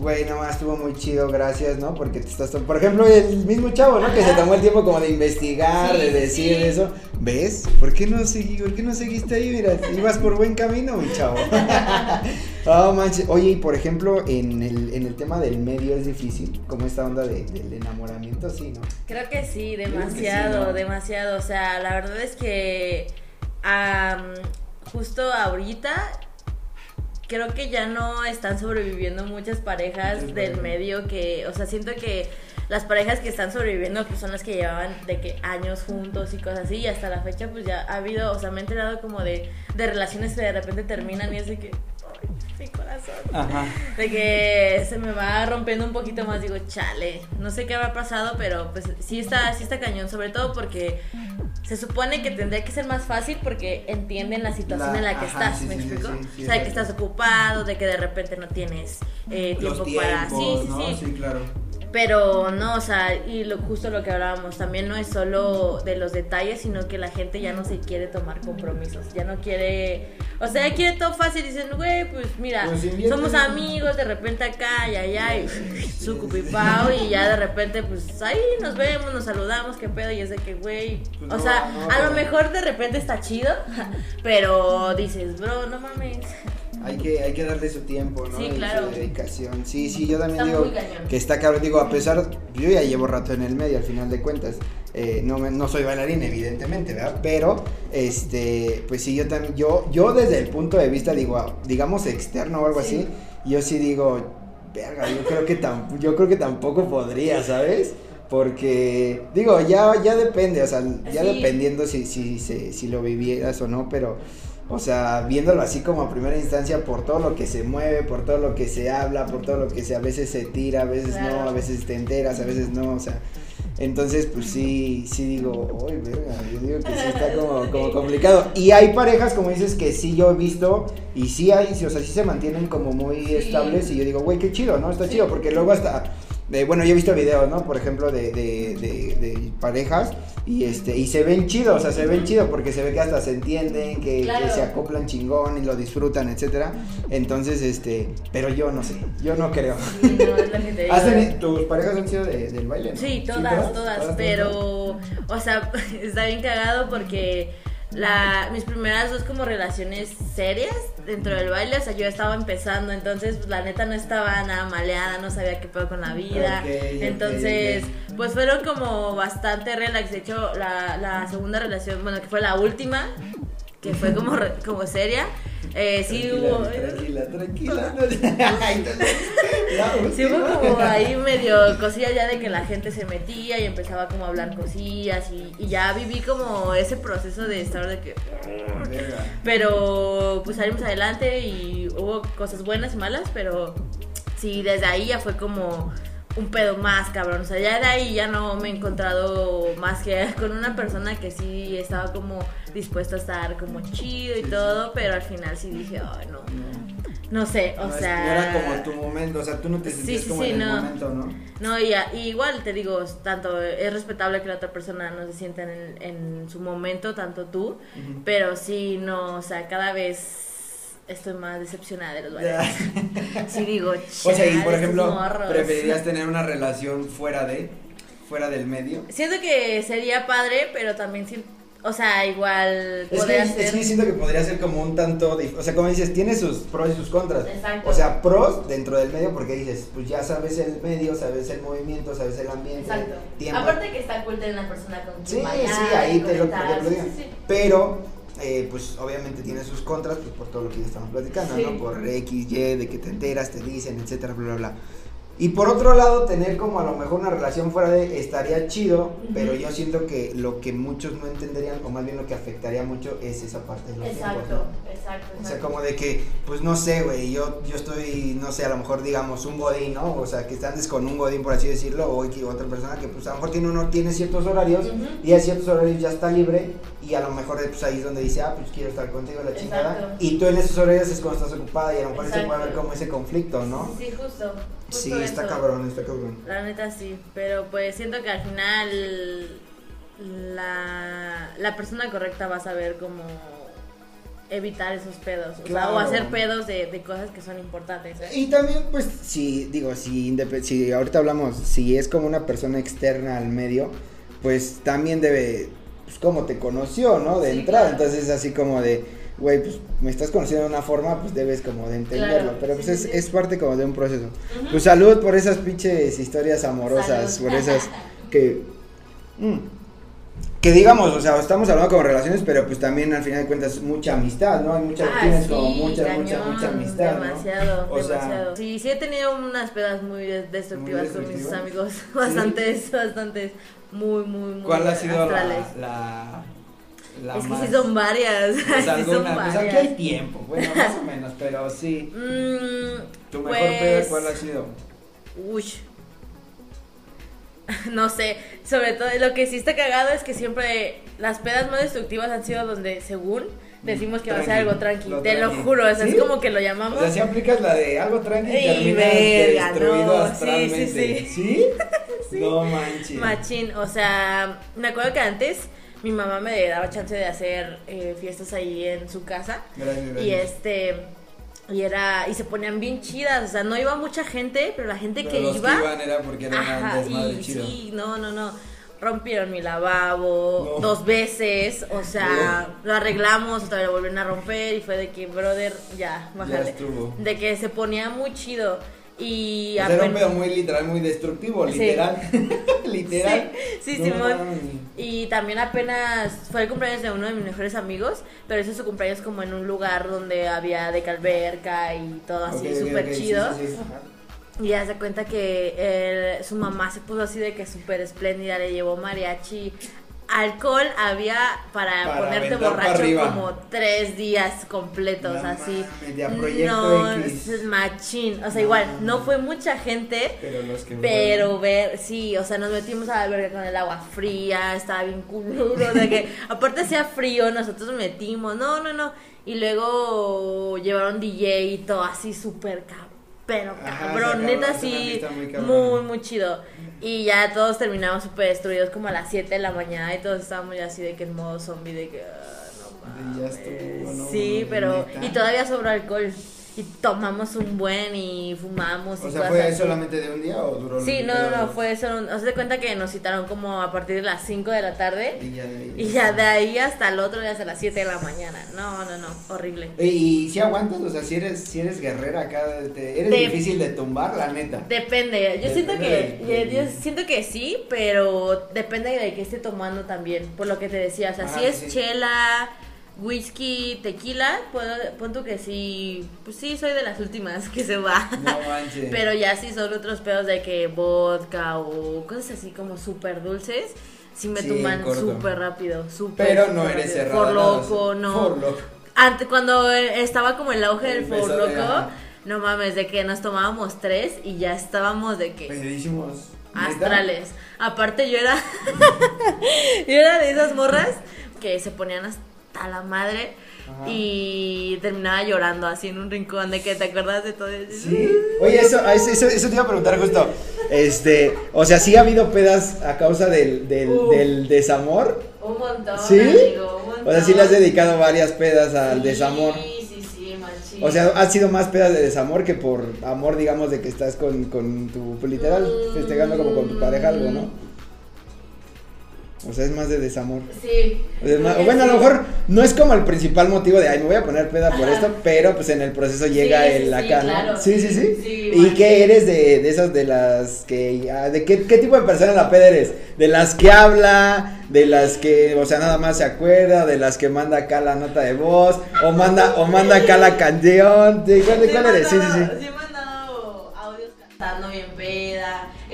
[SPEAKER 1] güey, no más estuvo muy chido, gracias, ¿no? Porque te estás... Por ejemplo, el mismo chavo, ¿no? Que se tomó el tiempo como de investigar,
[SPEAKER 2] Sí,
[SPEAKER 1] de decir
[SPEAKER 2] sí.
[SPEAKER 1] eso. ¿Ves? ¿Por qué no seguí? ¿Por qué no seguiste ahí? Mira, ibas por buen camino, mi chavo. Oh, manches. Oye, y por ejemplo, en el, en el tema del medio es difícil, como esta onda de- del enamoramiento, sí, ¿no?
[SPEAKER 2] Creo que sí,
[SPEAKER 1] creo que sí,
[SPEAKER 2] demasiado,
[SPEAKER 1] ¿no?
[SPEAKER 2] demasiado. O sea, la verdad es que justo ahorita creo que ya no están sobreviviendo muchas parejas del medio que, o sea, siento que las parejas que están sobreviviendo pues son las que llevaban de que años juntos y cosas así y hasta la fecha pues ya ha habido, o sea, me he enterado como de, de relaciones que de repente terminan y es de que, mi corazón
[SPEAKER 1] Ajá.
[SPEAKER 2] de que se me va rompiendo un poquito más, digo, chale, no sé qué habrá pasado, pero pues sí está, sí está cañón, sobre todo porque se supone que tendría que ser más fácil porque entienden la situación
[SPEAKER 1] La-
[SPEAKER 2] en la que
[SPEAKER 1] ajá,
[SPEAKER 2] estás,
[SPEAKER 1] sí,
[SPEAKER 2] ¿me
[SPEAKER 1] sí,
[SPEAKER 2] explico?
[SPEAKER 1] sí,
[SPEAKER 2] o sea, de que estás ocupado, de que de repente no tienes eh, tiempo para... Sí, sí,
[SPEAKER 1] ¿no?
[SPEAKER 2] sí.
[SPEAKER 1] claro.
[SPEAKER 2] Pero no, o sea, y lo, justo lo que hablábamos, también no es solo de los detalles, sino que la gente ya no se quiere tomar compromisos, ya no quiere, o sea, ya quiere todo fácil, dicen, güey, pues mira,
[SPEAKER 1] Pues
[SPEAKER 2] somos amigos, de repente acá y allá, y su cupipao, y ya de repente, pues ahí nos vemos, nos saludamos, qué pedo, y es de que, güey,
[SPEAKER 1] Pues
[SPEAKER 2] o sea, a lo mejor de repente está chido, pero dices, bro, no mames.
[SPEAKER 1] Hay que, hay que darle su tiempo, ¿no?
[SPEAKER 2] Sí,
[SPEAKER 1] Y. Su dedicación. Sí, sí, yo también
[SPEAKER 2] Está
[SPEAKER 1] digo que está cabrón. Digo, a pesar, yo ya llevo rato en el medio, al final de cuentas. Eh, no, me- no soy bailarín, evidentemente, ¿verdad? Pero, este, pues sí, yo también, yo, yo desde el punto de vista, digo, digamos externo o algo
[SPEAKER 2] Sí.
[SPEAKER 1] así, yo sí digo, verga, yo creo que tam- yo creo que tampoco podría, ¿sabes? Porque, digo, ya, ya depende, o sea, ya
[SPEAKER 2] Sí.
[SPEAKER 1] dependiendo si, si, si, si lo vivieras o no, pero, o sea, viéndolo así como a primera instancia por todo lo que se mueve, por todo lo que se habla, por todo lo que se, a veces se tira, a veces no, a veces te enteras, a veces no, o sea, entonces pues sí, sí digo, uy, verga, yo digo que sí está como, como complicado. Y hay parejas, como dices, que sí yo he visto y sí hay, o sea, sí se mantienen como muy
[SPEAKER 2] Sí.
[SPEAKER 1] estables y yo digo, güey, qué chido, ¿no? Está
[SPEAKER 2] Sí.
[SPEAKER 1] chido, porque luego hasta... de- bueno, yo he visto videos, ¿no? Por ejemplo, de, de, parejas y este y se ven chido, o sea, se ven chido porque se ve que hasta se entienden, que, se acoplan chingón y lo disfrutan, etcétera. Entonces, este, pero yo no sé, yo no creo.
[SPEAKER 2] Sí, no, es lo que te digo.
[SPEAKER 1] ¿Has tenido- ¿Tus parejas han sido de- del baile? no?
[SPEAKER 2] Sí, todas, todas, pero, o sea, está bien cagado porque la, mis primeras dos como relaciones serias dentro del baile, o sea, yo estaba empezando, entonces pues, la neta no estaba nada maleada, no sabía qué pedo con la vida, entonces pues fueron como bastante relax, de hecho la, la segunda relación, bueno, que fue la última, que fue como, como seria, eh, sí hubo...
[SPEAKER 1] Tranquila, tranquila. Ay, no, la
[SPEAKER 2] Sí hubo como ahí medio cosillas ya de que la gente se metía y empezaba como a hablar cosillas y, y ya viví como ese proceso de estar de que... Pero pues salimos adelante y hubo cosas buenas y malas, pero sí, desde ahí ya fue como un pedo más cabrón. O sea, ya de ahí ya no me he encontrado más que con una persona que sí estaba como dispuesta a estar como chido y
[SPEAKER 1] Sí, sí.
[SPEAKER 2] todo, pero al final sí dije, ay, no,
[SPEAKER 1] No,
[SPEAKER 2] no sé, o
[SPEAKER 1] no,
[SPEAKER 2] sea...
[SPEAKER 1] no era como tu momento, o sea, tú no te sentías
[SPEAKER 2] sí,
[SPEAKER 1] como en el
[SPEAKER 2] no.
[SPEAKER 1] momento, ¿no?
[SPEAKER 2] No, y, a- y igual te digo, tanto es respetable que la otra persona no se sienta en, en su momento, tanto tú, pero sí, no, o sea, cada vez estoy más decepcionada de los bailes. Sí digo,
[SPEAKER 1] O sea, y
[SPEAKER 2] "Chale,
[SPEAKER 1] por ejemplo,
[SPEAKER 2] morros".
[SPEAKER 1] ¿preferirías tener una relación fuera de, fuera del medio?
[SPEAKER 2] Siento que sería padre, pero también, sí- o sea, igual
[SPEAKER 1] Es que, es que siento que podría ser como un tanto, dif- o sea, como dices, tiene sus pros y sus contras.
[SPEAKER 2] Exacto.
[SPEAKER 1] O sea, pros dentro del medio porque dices, pues ya sabes el medio, sabes el movimiento, sabes el ambiente,
[SPEAKER 2] Exacto.
[SPEAKER 1] tiempo.
[SPEAKER 2] Aparte que está cool tener una persona con
[SPEAKER 1] Sí,
[SPEAKER 2] quien bailar,
[SPEAKER 1] sí, ahí te lo, te lo
[SPEAKER 2] sí,
[SPEAKER 1] digo.
[SPEAKER 2] sí, sí.
[SPEAKER 1] Pero, eh, pues obviamente tiene sus contras, pues por todo lo que ya estamos platicando,
[SPEAKER 2] Sí.
[SPEAKER 1] ¿no? Por X, Y, de que te enteras, te dicen, etcétera, bla, bla, bla. Y por otro lado, tener como a lo mejor una relación fuera de estaría chido,
[SPEAKER 2] Ujú.
[SPEAKER 1] pero yo siento que lo que muchos no entenderían, o más bien lo que afectaría mucho, es esa parte de los tiempos,
[SPEAKER 2] Exacto,
[SPEAKER 1] ¿no?
[SPEAKER 2] exacto,
[SPEAKER 1] O sea,
[SPEAKER 2] exacto.
[SPEAKER 1] como de que, pues no sé, güey, yo, yo estoy, no sé, a lo mejor digamos un godín, ¿no? O sea, que andes con un godín, por así decirlo, o otra persona que pues a lo mejor tiene uno tiene ciertos horarios
[SPEAKER 2] Ujú.
[SPEAKER 1] y a ciertos horarios ya está libre y a lo mejor pues ahí es donde dice, ah, pues quiero estar contigo, la chingada.
[SPEAKER 2] Exacto.
[SPEAKER 1] Y tú en esos horarios es cuando estás ocupada y a lo mejor se puede ver como ese conflicto, ¿no?
[SPEAKER 2] Sí, justo. justo
[SPEAKER 1] Sí, está cabrón, está cabrón.
[SPEAKER 2] La neta sí, pero pues siento que al final la, la persona correcta va a saber cómo evitar esos pedos, o, sea, o hacer pedos de, de cosas que son importantes. ¿eh?
[SPEAKER 1] Y también, pues, si, digo, si, si ahorita hablamos, si es como una persona externa al medio, pues también debe, pues, como te conoció, ¿no? De
[SPEAKER 2] Sí,
[SPEAKER 1] entrada,
[SPEAKER 2] claro.
[SPEAKER 1] entonces así como de, güey, pues, me estás conociendo de una forma, pues, debes como de entenderlo,
[SPEAKER 2] Claro,
[SPEAKER 1] pero pues
[SPEAKER 2] sí,
[SPEAKER 1] es,
[SPEAKER 2] sí.
[SPEAKER 1] es parte como de un proceso.
[SPEAKER 2] Ujú.
[SPEAKER 1] Pues salud por esas pinches historias amorosas,
[SPEAKER 2] Salud.
[SPEAKER 1] por esas que... mm, que digamos, o sea, estamos hablando como relaciones, pero pues también al final de cuentas mucha amistad, ¿no? Hay mucha,
[SPEAKER 2] Ah,
[SPEAKER 1] tienes
[SPEAKER 2] sí,
[SPEAKER 1] como mucha, mucha,
[SPEAKER 2] cañón,
[SPEAKER 1] mucha amistad, ¿no?
[SPEAKER 2] Demasiado,
[SPEAKER 1] O sea-
[SPEAKER 2] demasiado. sí, sí he tenido unas pedas muy des- destructivas,
[SPEAKER 1] Muy
[SPEAKER 2] con mis amigos, bastantes, bastantes, muy, muy, muy
[SPEAKER 3] ¿Cuál ha sido la,
[SPEAKER 2] astrales.
[SPEAKER 3] la, la
[SPEAKER 2] es que sí son varias,
[SPEAKER 3] Pues
[SPEAKER 2] sí son
[SPEAKER 3] pues aquí hay tiempo, bueno, más o menos, pero sí.
[SPEAKER 2] Mm,
[SPEAKER 3] ¿Tu mejor
[SPEAKER 2] pues,
[SPEAKER 3] peda cuál ha sido?
[SPEAKER 2] Uy. No sé, sobre todo lo que sí está cagado es que siempre las pedas más destructivas han sido donde según decimos que va a ser algo tranqui.
[SPEAKER 3] lo
[SPEAKER 2] Te lo juro, o sea,
[SPEAKER 3] ¿Sí?
[SPEAKER 2] es como que lo
[SPEAKER 3] O
[SPEAKER 2] llamamos.
[SPEAKER 3] sea, si aplicas la de algo tranqui y
[SPEAKER 2] Ey,
[SPEAKER 3] terminas
[SPEAKER 2] verga,
[SPEAKER 3] destruido
[SPEAKER 2] no, sí,
[SPEAKER 3] astralmente.
[SPEAKER 2] sí,
[SPEAKER 3] ¿Sí? No manches.
[SPEAKER 2] Machín, o sea, me acuerdo que antes mi mamá me daba chance de hacer eh, fiestas ahí en su casa
[SPEAKER 3] Gracias, gracias.
[SPEAKER 2] y este y era y se ponían bien chidas, o sea, no iba mucha gente, pero la gente
[SPEAKER 3] Pero
[SPEAKER 2] que
[SPEAKER 3] los
[SPEAKER 2] iba
[SPEAKER 3] que iban era porque era
[SPEAKER 2] Ajá, y
[SPEAKER 3] chido.
[SPEAKER 2] sí, no, no, no. Rompieron mi lavabo
[SPEAKER 3] No.
[SPEAKER 2] dos veces, o sea, lo arreglamos, otra vez lo volvieron a romper y fue de que, brother, ya, bájale.
[SPEAKER 3] estuvo.
[SPEAKER 2] De que se ponía muy chido y
[SPEAKER 3] O sea, era un pedo muy literal, muy destructivo,
[SPEAKER 2] Sí.
[SPEAKER 3] literal. literal.
[SPEAKER 2] Sí, sí,
[SPEAKER 3] No
[SPEAKER 2] Simón. Y también apenas fue el cumpleaños de uno de mis mejores amigos, pero ese es su cumpleaños como en un lugar donde había de calberca y todo así,
[SPEAKER 3] Ok, ok,
[SPEAKER 2] súper chido.
[SPEAKER 3] sí, sí.
[SPEAKER 2] Y ya se cuenta que él- su mamá se puso así de que súper espléndida, le llevó mariachi. Alcohol había para,
[SPEAKER 3] Para
[SPEAKER 2] ponerte borracho como tres días completos,
[SPEAKER 3] No
[SPEAKER 2] así.
[SPEAKER 3] mames,
[SPEAKER 2] no,
[SPEAKER 3] X.
[SPEAKER 2] es machín. O sea,
[SPEAKER 3] No
[SPEAKER 2] igual, no fue mucha gente,
[SPEAKER 3] Pero los que
[SPEAKER 2] pero ver, sí, o sea, nos metimos a la con el agua fría, estaba bien culo, de que aparte hacía frío, nosotros nos metimos, no, no, no, y luego llevaron DJ y todo así súper cabrón, pero cabrón, neta sí,
[SPEAKER 3] muy
[SPEAKER 2] muy, chido, y ya todos terminamos súper destruidos como a las 7 de la mañana y todos estábamos ya así de que en modo zombie, de que, ah, no
[SPEAKER 3] Ya
[SPEAKER 2] mames.
[SPEAKER 3] estuvo, no,
[SPEAKER 2] sí, pero, y todavía sobró alcohol. Y tomamos un buen y fumamos y
[SPEAKER 3] O sea,
[SPEAKER 2] cosas
[SPEAKER 3] ¿fue
[SPEAKER 2] así.
[SPEAKER 3] solamente de un día o duró
[SPEAKER 2] Sí, no, no, no, fue eso. Haz de cuenta que nos citaron como a partir de las 5 de la tarde.
[SPEAKER 3] Y ya, de ahí.
[SPEAKER 2] Y ya de ahí hasta el otro día hasta las 7 de la mañana. No, no, no, horrible.
[SPEAKER 3] Y, si aguantas, o sea, si eres, si eres guerrera acá, te- eres
[SPEAKER 2] De-
[SPEAKER 3] difícil de tumbar, la neta.
[SPEAKER 2] Depende, yo siento
[SPEAKER 3] Depende
[SPEAKER 2] que,
[SPEAKER 3] del-
[SPEAKER 2] yo, yo siento que sí, pero depende de qué esté tomando también, por lo que te decía, o sea,
[SPEAKER 3] Ajá,
[SPEAKER 2] si es
[SPEAKER 3] sí.
[SPEAKER 2] chela, whisky, tequila, puedo, pon tú que sí, pues sí, soy de las últimas que se va.
[SPEAKER 3] No manches.
[SPEAKER 2] Pero ya si son otros pedos de que vodka o cosas así como súper dulces, sí me
[SPEAKER 3] Sí,
[SPEAKER 2] tumban súper rápido, súper.
[SPEAKER 3] Pero no
[SPEAKER 2] súper
[SPEAKER 3] eres
[SPEAKER 2] rápido.
[SPEAKER 3] cerrada.
[SPEAKER 2] Por loco, no.
[SPEAKER 3] Por loco.
[SPEAKER 2] Antes, cuando estaba como el auge del
[SPEAKER 3] El de-
[SPEAKER 2] loco, no mames, de que nos tomábamos tres y ya estábamos de que
[SPEAKER 3] Pedísimos. ¿Neta?
[SPEAKER 2] astrales. Aparte yo era, yo era de esas morras que se ponían hasta la madre
[SPEAKER 3] Ajá.
[SPEAKER 2] y terminaba llorando así en un rincón de que te acuerdas de todo eso.
[SPEAKER 1] Sí. Oye, eso, eso, eso, te iba a preguntar justo. Este, o sea, sí ha habido pedas a causa del, del, desamor.
[SPEAKER 2] Un montón,
[SPEAKER 1] ¿Sí?
[SPEAKER 2] amigo, un montón.
[SPEAKER 1] O sea, sí le has dedicado varias pedas al
[SPEAKER 2] Sí,
[SPEAKER 1] desamor.
[SPEAKER 2] Sí, sí, machín.
[SPEAKER 1] O sea, han sido más pedas de desamor que por amor, digamos, de que estás con, con tu, literal,
[SPEAKER 2] Mm.
[SPEAKER 1] festejando como con tu pareja algo, ¿no? O sea, es más de desamor.
[SPEAKER 2] Sí.
[SPEAKER 1] O sea, es más-
[SPEAKER 2] Porque
[SPEAKER 1] bueno, a lo mejor no es como el principal motivo de, ay, me voy a poner peda por esto, pero pues en el proceso llega
[SPEAKER 2] Sí,
[SPEAKER 1] el
[SPEAKER 2] sí,
[SPEAKER 1] acá, ¿no?
[SPEAKER 2] claro,
[SPEAKER 1] Sí, sí,
[SPEAKER 2] sí,
[SPEAKER 1] sí. ¿Y qué eres de, de esas de las que, ah, de qué, qué tipo de persona en la peda eres? ¿De las que habla? ¿De las que, o sea, nada más se acuerda? ¿De las que manda acá la nota de voz? ¿O manda, o manda acá la canción? ¿De cuál, de cuál eres? Sí, sí, sí.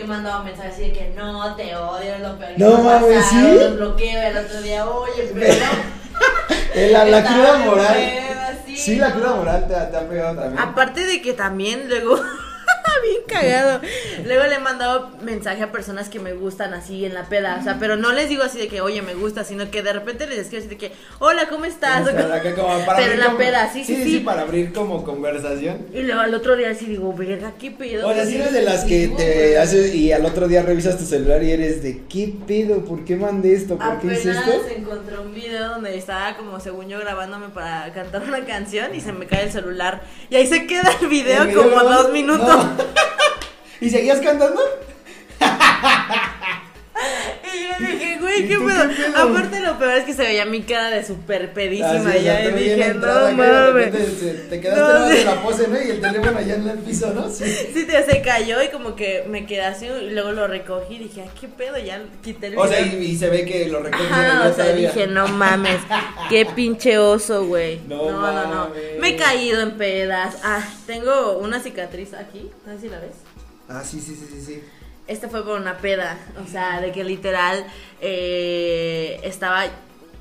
[SPEAKER 2] Mandado mensajes así de que no, te odio, es lo peor que
[SPEAKER 1] No mames, ¿sí?
[SPEAKER 2] Los bloqueo el otro día, oye, pero.
[SPEAKER 1] La, la
[SPEAKER 2] estaba
[SPEAKER 1] cruda
[SPEAKER 2] bien
[SPEAKER 1] moral.
[SPEAKER 2] peda, sí,
[SPEAKER 1] Sí, la
[SPEAKER 2] no.
[SPEAKER 1] cruda moral te, ha- te ha pegado también.
[SPEAKER 2] Aparte de que también luego bien cagado. Luego le he mandado mensaje a personas que me gustan así en la peda, o sea, pero no les digo así de que, oye, me gusta, sino que de repente les escribo así de que, hola, ¿cómo estás?
[SPEAKER 1] O sea, acá como para
[SPEAKER 2] pero en la
[SPEAKER 1] como-
[SPEAKER 2] peda, sí, sí, sí.
[SPEAKER 1] para abrir como conversación.
[SPEAKER 2] Y luego al otro día sí digo, verga, ¿qué pedo?
[SPEAKER 1] O sea, si eres de las que te haces y al otro día revisas tu celular y eres de ¿qué pedo? ¿Por qué mandé esto? ¿Por qué hice
[SPEAKER 2] Apenas
[SPEAKER 1] esto?
[SPEAKER 2] encontré un video donde estaba como según yo grabándome para cantar una canción y se me cae el celular. Y ahí se queda el video,
[SPEAKER 1] ¿El video
[SPEAKER 2] como dos minutos.
[SPEAKER 1] No. ¿Y seguías cantando?
[SPEAKER 2] Y yo dije, güey,
[SPEAKER 1] ¿Y
[SPEAKER 2] ¿qué
[SPEAKER 1] tú
[SPEAKER 2] pedo?
[SPEAKER 1] qué pedo?
[SPEAKER 2] Aparte lo peor es que se veía mi cara de súper pedísima
[SPEAKER 1] Así, o
[SPEAKER 2] ya. Y
[SPEAKER 1] te
[SPEAKER 2] dije,
[SPEAKER 1] entrada,
[SPEAKER 2] no mames.
[SPEAKER 1] se- Te quedaste
[SPEAKER 2] No, sí.
[SPEAKER 1] en la pose, ¿no? Y el teléfono allá en el piso, ¿no? Sí.
[SPEAKER 2] Sí, te, se cayó y como que me quedé así y luego lo recogí y dije, ay, qué pedo, ya quité el
[SPEAKER 1] O sea, y, y se ve que lo recoges
[SPEAKER 2] Ajá,
[SPEAKER 1] en el
[SPEAKER 2] o sea,
[SPEAKER 1] todavía.
[SPEAKER 2] dije, no mames, qué pinche oso, güey.
[SPEAKER 1] No
[SPEAKER 2] No, no, no,
[SPEAKER 1] mames.
[SPEAKER 2] Me he caído en pedas. Ah, tengo una cicatriz aquí, no sé si la ves.
[SPEAKER 1] Ah, sí, sí, sí, sí, sí.
[SPEAKER 2] Este fue por una peda, o sea, de que literal eh, estaba,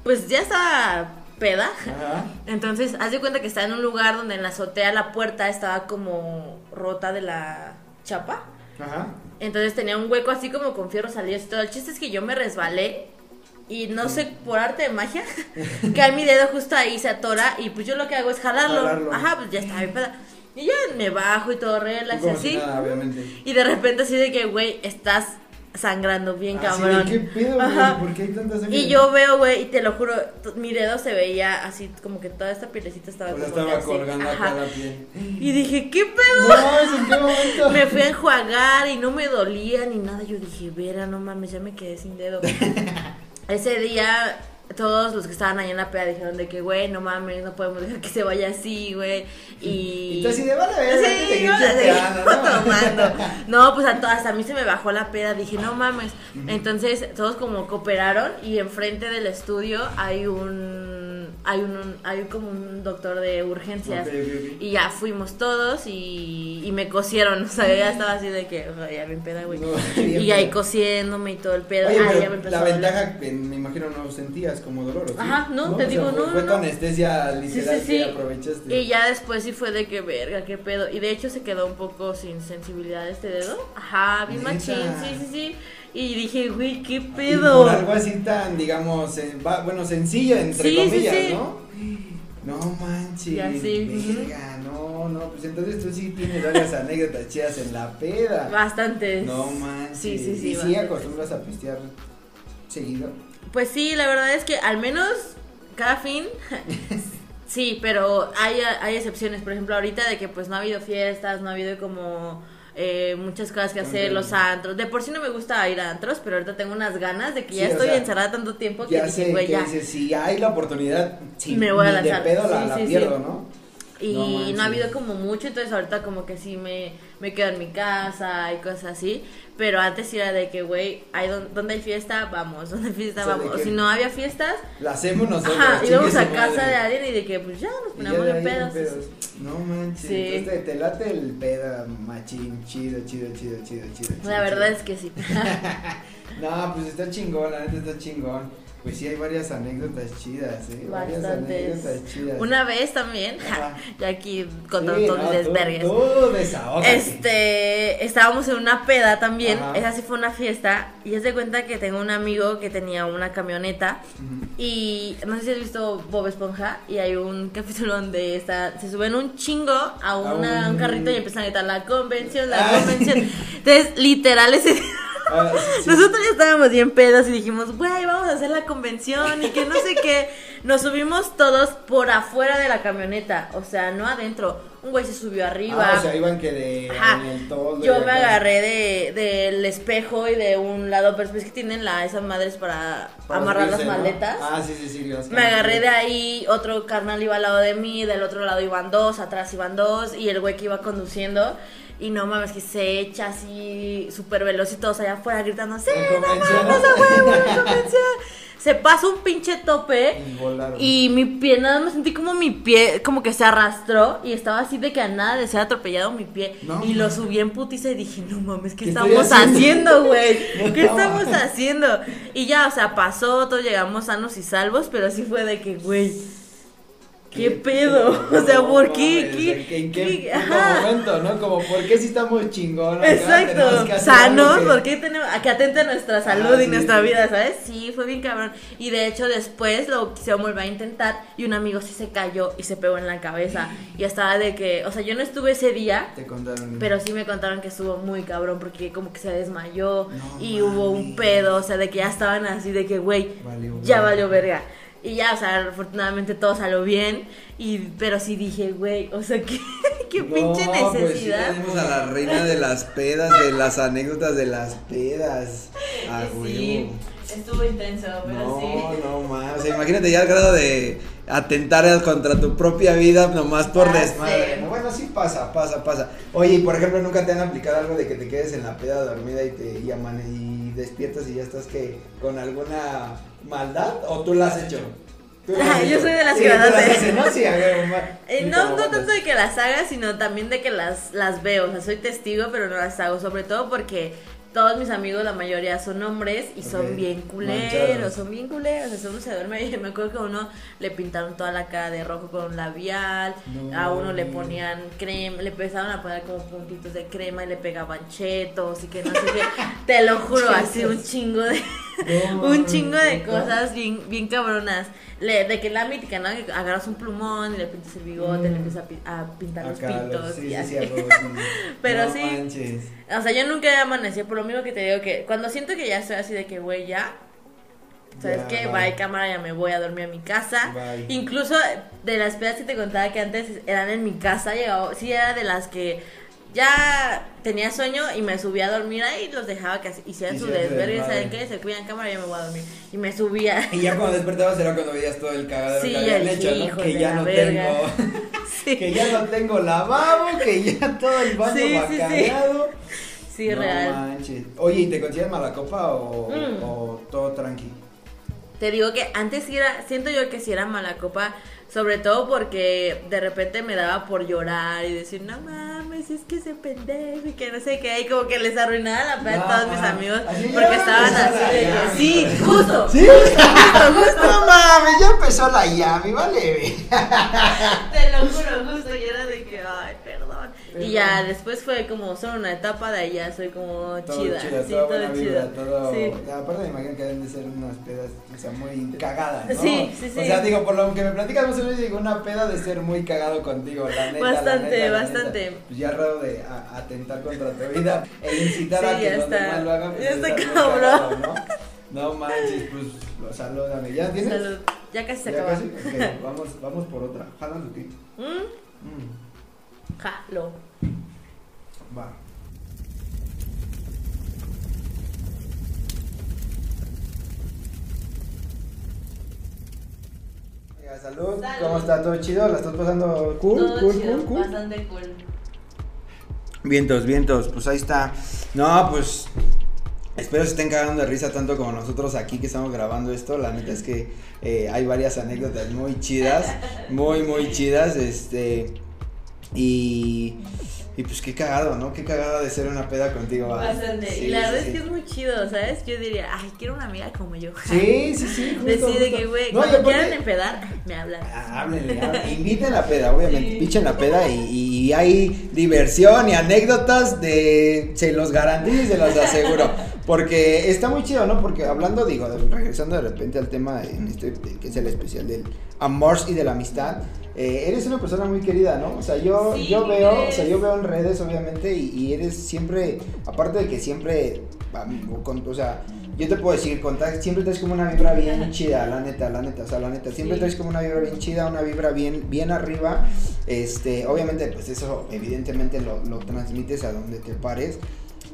[SPEAKER 2] pues ya estaba peda.
[SPEAKER 1] Ajá.
[SPEAKER 2] Entonces, haz de cuenta que estaba en un lugar donde en la azotea la puerta estaba como rota de la chapa.
[SPEAKER 1] Ajá.
[SPEAKER 2] Entonces tenía un hueco así como con fierros salidos y todo. El chiste es que yo me resbalé y no sé, por arte de magia, cae mi dedo justo ahí, se atora y pues yo lo que hago es jalarlo.
[SPEAKER 1] Jalarlo.
[SPEAKER 2] Ajá, pues ya estaba bien peda. Y ya me bajo y todo relax y así.
[SPEAKER 1] nada.
[SPEAKER 2] Y de repente así de que, güey, estás sangrando bien
[SPEAKER 1] Así
[SPEAKER 2] cabrón.
[SPEAKER 1] ¿Qué pedo, güey? ¿Por qué hay tanta sangre?
[SPEAKER 2] Y yo veo, güey, y te lo juro, mi dedo se veía así, como que toda esta pielecita estaba
[SPEAKER 1] sea,
[SPEAKER 2] como
[SPEAKER 1] estaba
[SPEAKER 2] así.
[SPEAKER 1] colgando
[SPEAKER 2] Ajá.
[SPEAKER 1] acá la piel.
[SPEAKER 2] Y dije, ¿qué pedo?
[SPEAKER 1] No, ¿en qué momento?
[SPEAKER 2] Me fui a enjuagar y no me dolía ni nada. Yo dije, Vera, no mames, ya me quedé sin dedo. Ese día, todos los que estaban ahí en la peda dijeron de que, güey, no mames, no podemos dejar que se vaya así, güey. Y.
[SPEAKER 1] De, vale, ver,
[SPEAKER 2] Sí,
[SPEAKER 1] chateando, ¿no?
[SPEAKER 2] tomando. No, pues a to- hasta a mí se me bajó la peda, dije, no mames. Entonces, todos como cooperaron y enfrente del estudio hay un hay un hay como un doctor de urgencias y ya fuimos todos y, y me cosieron, o sea, ya estaba así de que, o sea, ya bien peda, güey.
[SPEAKER 1] No,
[SPEAKER 2] y ahí cosiéndome y todo el pedo.
[SPEAKER 1] Oye,
[SPEAKER 2] ah, ya me empezó
[SPEAKER 1] la
[SPEAKER 2] a
[SPEAKER 1] ventaja que me imagino no sentías como dolor.
[SPEAKER 2] Ajá, no, te
[SPEAKER 1] O
[SPEAKER 2] digo, no,
[SPEAKER 1] Fue
[SPEAKER 2] no,
[SPEAKER 1] tu anestesia literal
[SPEAKER 2] sí,
[SPEAKER 1] que aprovechaste.
[SPEAKER 2] Y ya después sí fue de que verga, qué pedo. Y de hecho se quedó un poco sin sensibilidad este dedo. Ajá, bien machín, sí, sí, sí. Y dije, güey, qué
[SPEAKER 1] Y
[SPEAKER 2] pedo.
[SPEAKER 1] por algo así tan, digamos, bueno, sencillo, entre
[SPEAKER 2] Sí, sí,
[SPEAKER 1] comillas,
[SPEAKER 2] sí.
[SPEAKER 1] ¿no? No manches.
[SPEAKER 2] Y
[SPEAKER 1] Verga, no, no, pues entonces tú sí tienes varias anécdotas chidas en la peda.
[SPEAKER 2] Bastantes.
[SPEAKER 1] No manches.
[SPEAKER 2] Sí, sí, sí.
[SPEAKER 1] ¿Y sí acostumbras a pistear seguido?
[SPEAKER 2] Pues sí, la verdad es que al menos cada fin. sí, pero hay, hay excepciones. Por ejemplo, ahorita de que pues no ha habido fiestas, no ha habido como eh, muchas cosas que hacer, los antros. De por sí no me gusta ir a antros, pero ahorita tengo unas ganas de que
[SPEAKER 1] Sí,
[SPEAKER 2] ya
[SPEAKER 1] o
[SPEAKER 2] estoy
[SPEAKER 1] sea,
[SPEAKER 2] encerrada tanto tiempo que
[SPEAKER 1] Ya
[SPEAKER 2] dije, güey,
[SPEAKER 1] que
[SPEAKER 2] ya.
[SPEAKER 1] dices, si hay la oportunidad, sí,
[SPEAKER 2] Me voy a
[SPEAKER 1] ni de
[SPEAKER 2] lanzar.
[SPEAKER 1] pedo la,
[SPEAKER 2] Sí,
[SPEAKER 1] la
[SPEAKER 2] sí, sí.
[SPEAKER 1] pierdo, ¿no?
[SPEAKER 2] Y
[SPEAKER 1] No
[SPEAKER 2] ha habido como mucho, entonces ahorita como que sí me, me quedo en mi casa y cosas así. Pero antes era de que, güey, hay don- donde hay fiesta, vamos, donde hay fiesta,
[SPEAKER 1] O sea,
[SPEAKER 2] vamos. O si no había fiestas,
[SPEAKER 1] La hacemos nosotros.
[SPEAKER 2] ajá, íbamos a casa
[SPEAKER 1] madre.
[SPEAKER 2] de alguien y de que, pues ya nos
[SPEAKER 1] de
[SPEAKER 2] en pedos.
[SPEAKER 1] pedos. No manches.
[SPEAKER 2] Sí.
[SPEAKER 1] Entonces te, te late el peda machín, chido, chido, chido, chido, chido.
[SPEAKER 2] La
[SPEAKER 1] chido,
[SPEAKER 2] verdad
[SPEAKER 1] chido.
[SPEAKER 2] es que sí.
[SPEAKER 1] No, pues está chingón, la neta está chingón. Pues sí hay varias anécdotas chidas, eh. Varias anécdotas chidas.
[SPEAKER 2] Una vez también,
[SPEAKER 1] Ajá.
[SPEAKER 2] ya aquí contando
[SPEAKER 1] Sí,
[SPEAKER 2] todos mis desvergues.
[SPEAKER 1] Tú desahógate.
[SPEAKER 2] Este, estábamos en una peda también,
[SPEAKER 1] Ajá.
[SPEAKER 2] esa sí fue una fiesta, y es de cuenta que tengo un amigo que tenía una camioneta, y no sé si has visto Bob Esponja, y hay un capítulo donde está, se suben un chingo a, una-
[SPEAKER 1] un-
[SPEAKER 2] un carrito y empiezan a gritar la convención, la
[SPEAKER 1] Ah.
[SPEAKER 2] convención. Entonces, literal, ese
[SPEAKER 1] Ah, sí.
[SPEAKER 2] nosotros ya estábamos bien pedos y dijimos, güey, vamos a hacer la convención y que no sé qué. Nos subimos todos por afuera de la camioneta, o sea, no adentro. Un güey se subió arriba.
[SPEAKER 1] Ah, o sea, iban que de
[SPEAKER 2] Ajá.
[SPEAKER 1] el
[SPEAKER 2] Yo me agarré de, del espejo y de un lado, pero es que tienen la, esas madres para,
[SPEAKER 1] Para
[SPEAKER 2] amarrar las maletas.
[SPEAKER 1] Ah, sí, sí, sí. las
[SPEAKER 2] Me agarré de ahí, otro carnal iba al lado de mí, del otro lado iban dos, atrás iban dos, y el güey que iba conduciendo, y no mames, que se echa así súper veloz y todos allá afuera gritando, ¡Sí, no mames, a huevo, convención! Se pasa un pinche tope.
[SPEAKER 1] Y
[SPEAKER 2] mi pie, nada más sentí como mi pie, como que se arrastró y estaba así de que a nada de ser atropellado mi pie.
[SPEAKER 1] No
[SPEAKER 2] y lo subí en putiza y dije, no mames, ¿qué,
[SPEAKER 1] ¿Qué estoy
[SPEAKER 2] estamos
[SPEAKER 1] haciendo?
[SPEAKER 2] haciendo, güey? ¿Qué
[SPEAKER 1] No.
[SPEAKER 2] estamos haciendo? Y ya, o sea, pasó, todos llegamos sanos y salvos, pero sí fue de que, güey, ¿Qué pedo? O sea, ¿por qué?
[SPEAKER 1] mames,
[SPEAKER 2] ¿Qué?
[SPEAKER 1] ¿En qué,
[SPEAKER 2] qué?
[SPEAKER 1] momento, no? Como, ¿por qué si estamos tenemos
[SPEAKER 2] Exacto, sanos,
[SPEAKER 1] que-
[SPEAKER 2] porque tenemos a que atente a nuestra salud
[SPEAKER 1] Ah,
[SPEAKER 2] y
[SPEAKER 1] sí,
[SPEAKER 2] nuestra
[SPEAKER 1] sí.
[SPEAKER 2] vida, ¿sabes? Sí, fue bien cabrón. Y de hecho después lo quisieron volver a intentar y un amigo sí se cayó y se pegó en la cabeza. Y estaba de que, o sea, yo no estuve ese día,
[SPEAKER 1] Te contaron.
[SPEAKER 2] pero sí me contaron que estuvo muy cabrón porque como que se desmayó
[SPEAKER 1] No
[SPEAKER 2] y hubo un pedo, o sea, de que ya estaban así de que, güey, ya valió verga. Y ya, o sea, afortunadamente todo salió bien, y, pero sí dije, güey, o sea, qué, qué
[SPEAKER 1] No,
[SPEAKER 2] pinche
[SPEAKER 1] pues sí
[SPEAKER 2] necesidad.
[SPEAKER 1] tenemos a la reina de las pedas, de las anécdotas de las pedas. A
[SPEAKER 2] Sí, estuvo intenso, pero
[SPEAKER 1] No,
[SPEAKER 2] sí.
[SPEAKER 1] no más. O sea, imagínate ya al grado de atentar contra tu propia vida nomás por desmadre. No, bueno, sí pasa, pasa, pasa. Oye, y por ejemplo, ¿nunca te han aplicado algo de que te quedes en la peda dormida y te llaman y despiertas y ya estás que con alguna maldad? ¿O tú la has hecho? ¿Tú la has
[SPEAKER 2] Ah, yo soy de las
[SPEAKER 1] Sí,
[SPEAKER 2] que las hace.
[SPEAKER 1] ¿no? Sí, a ver, ma-
[SPEAKER 2] Eh, no, no tanto de que las haga, sino también de que las, las veo. O sea, soy testigo, pero no las hago. Sobre todo porque todos mis amigos, la mayoría son hombres y son bien culeros.
[SPEAKER 1] manchados.
[SPEAKER 2] Son bien culeros. O sea, uno se duerme. y Me acuerdo que a uno le pintaron toda la cara de rojo con un labial.
[SPEAKER 1] No.
[SPEAKER 2] A uno le ponían crema. Le empezaron a poner como puntitos de crema y le pegaban chetos y que no sé qué. Te lo juro, así un chingo de. Un chingo de cosas bien, bien cabronas. Le- de que la mítica, ¿no? Que agarras un plumón y le pintas el bigote,
[SPEAKER 1] Mm.
[SPEAKER 2] le empiezas a, a pintar los
[SPEAKER 1] Acá,
[SPEAKER 2] pintos
[SPEAKER 1] sí,
[SPEAKER 2] y
[SPEAKER 1] sí,
[SPEAKER 2] así.
[SPEAKER 1] sí, sí.
[SPEAKER 2] Pero
[SPEAKER 1] No
[SPEAKER 2] sí.
[SPEAKER 1] manches.
[SPEAKER 2] O sea, yo nunca he amanecido, por lo mismo que te digo que cuando siento que ya estoy así de que, güey, ya. ¿Sabes
[SPEAKER 1] Ya,
[SPEAKER 2] qué?
[SPEAKER 1] bye.
[SPEAKER 2] Bye, cámara, ya me voy a dormir a mi casa.
[SPEAKER 1] Bye.
[SPEAKER 2] Incluso de las pedas que te contaba que antes eran en mi casa, llegaba, sí era de las que ya tenía sueño y me subía a dormir ahí y los dejaba que hicieran su desvergue,
[SPEAKER 1] desmadre.
[SPEAKER 2] ¿saben qué? Se cuidan cámara, ya me voy a dormir. Y me subía.
[SPEAKER 1] Y ya cuando despertabas era cuando veías todo el cagadero
[SPEAKER 2] Sí,
[SPEAKER 1] que habían hecho, ¿no? Que ya no
[SPEAKER 2] verga.
[SPEAKER 1] tengo,
[SPEAKER 2] Sí,
[SPEAKER 1] que ya no tengo lavabo, que ya todo el baño
[SPEAKER 2] Sí, sí,
[SPEAKER 1] va
[SPEAKER 2] sí.
[SPEAKER 1] no
[SPEAKER 2] real.
[SPEAKER 1] manches. Oye, ¿y te consideras mala copa o,
[SPEAKER 2] Mm.
[SPEAKER 1] o todo tranqui?
[SPEAKER 2] Te digo que antes sí era, siento yo que sí era mala copa, sobre todo porque de repente me daba por llorar y decir, no mames, es que ese pendejo y que no sé qué, y como que les arruinaba la peda a
[SPEAKER 1] No,
[SPEAKER 2] todos mis amigos porque estaban así de que, sí, justo,
[SPEAKER 1] ¿Sí?
[SPEAKER 2] justo, justo,
[SPEAKER 1] No mames, ya empezó la llave, vale.
[SPEAKER 2] te lo juro, justo, y era de que, ay. Y ya después fue como solo una etapa de ahí ya soy como
[SPEAKER 1] Todo
[SPEAKER 2] chida,
[SPEAKER 1] chido,
[SPEAKER 2] sí, todo
[SPEAKER 1] buena vibra,
[SPEAKER 2] chido.
[SPEAKER 1] todo.
[SPEAKER 2] Sí.
[SPEAKER 1] Aparte me imagino que deben de ser unas pedas, o sea, muy cagadas, ¿no?
[SPEAKER 2] Sí, sí, sí.
[SPEAKER 1] O sea, digo, por lo que me platicas, o menos digo, una peda de ser muy cagado contigo, la neta. la
[SPEAKER 2] Bastante,
[SPEAKER 1] neta, la
[SPEAKER 2] bastante.
[SPEAKER 1] neta. Pues ya raro de a- atentar contra tu vida e incitar
[SPEAKER 2] Sí,
[SPEAKER 1] a que los demás lo hagan. pues
[SPEAKER 2] Ya está cabrón.
[SPEAKER 1] cagado, ¿no? No manches, pues, lo- salúdame. ¿Ya tienes?
[SPEAKER 2] Salud, ya casi se
[SPEAKER 1] ¿Ya
[SPEAKER 2] acaba.
[SPEAKER 1] casi? Ok, vamos, vamos por otra. Jalas o qué?
[SPEAKER 2] ¿Mm?
[SPEAKER 1] Mm,
[SPEAKER 2] Jalo.
[SPEAKER 1] va. Salud.
[SPEAKER 2] Salud.
[SPEAKER 1] ¿cómo está? ¿Todo chido? ¿La estás pasando cool?
[SPEAKER 2] Todo
[SPEAKER 1] cool,
[SPEAKER 2] chido,
[SPEAKER 1] cool, cool.
[SPEAKER 2] bastante cool.
[SPEAKER 1] Vientos, vientos, pues ahí está. No, pues espero se estén cagando de risa tanto como nosotros aquí que estamos grabando esto. La neta es que eh, hay varias anécdotas muy chidas, muy, muy chidas. Este, y, y pues qué cagado, ¿no? Qué cagado de ser una peda contigo. ¿va?
[SPEAKER 2] Bastante.
[SPEAKER 1] Sí,
[SPEAKER 2] y la
[SPEAKER 1] sí,
[SPEAKER 2] verdad
[SPEAKER 1] sí.
[SPEAKER 2] es que es muy chido, ¿sabes? Yo diría, ay, quiero una amiga como yo.
[SPEAKER 1] Sí, sí, sí. justo,
[SPEAKER 2] Decide
[SPEAKER 1] justo.
[SPEAKER 2] que, güey,
[SPEAKER 1] No,
[SPEAKER 2] cuando quieran empedar, me hablan.
[SPEAKER 1] Ah, Háblenle, háblenle. inviten la peda, obviamente, pichen la peda y, y hay diversión y anécdotas de, se los garantizo y se los aseguro, porque está muy chido, ¿no? Porque hablando, digo, regresando de repente al tema en este, que es el especial del amor y de la amistad, eh, eres una persona muy querida, ¿no? O sea, yo,
[SPEAKER 2] Sí,
[SPEAKER 1] yo veo, o sea,
[SPEAKER 2] eres.
[SPEAKER 1] yo veo en redes, obviamente, y, y eres siempre, aparte de que siempre, con- o sea, yo te puedo decir, con siempre traes como una vibra bien chida, la neta, la neta, o sea, la neta, siempre
[SPEAKER 2] Sí.
[SPEAKER 1] traes como una vibra bien chida, una vibra bien, bien arriba, este, obviamente, pues eso, evidentemente lo, lo transmites a donde te pares,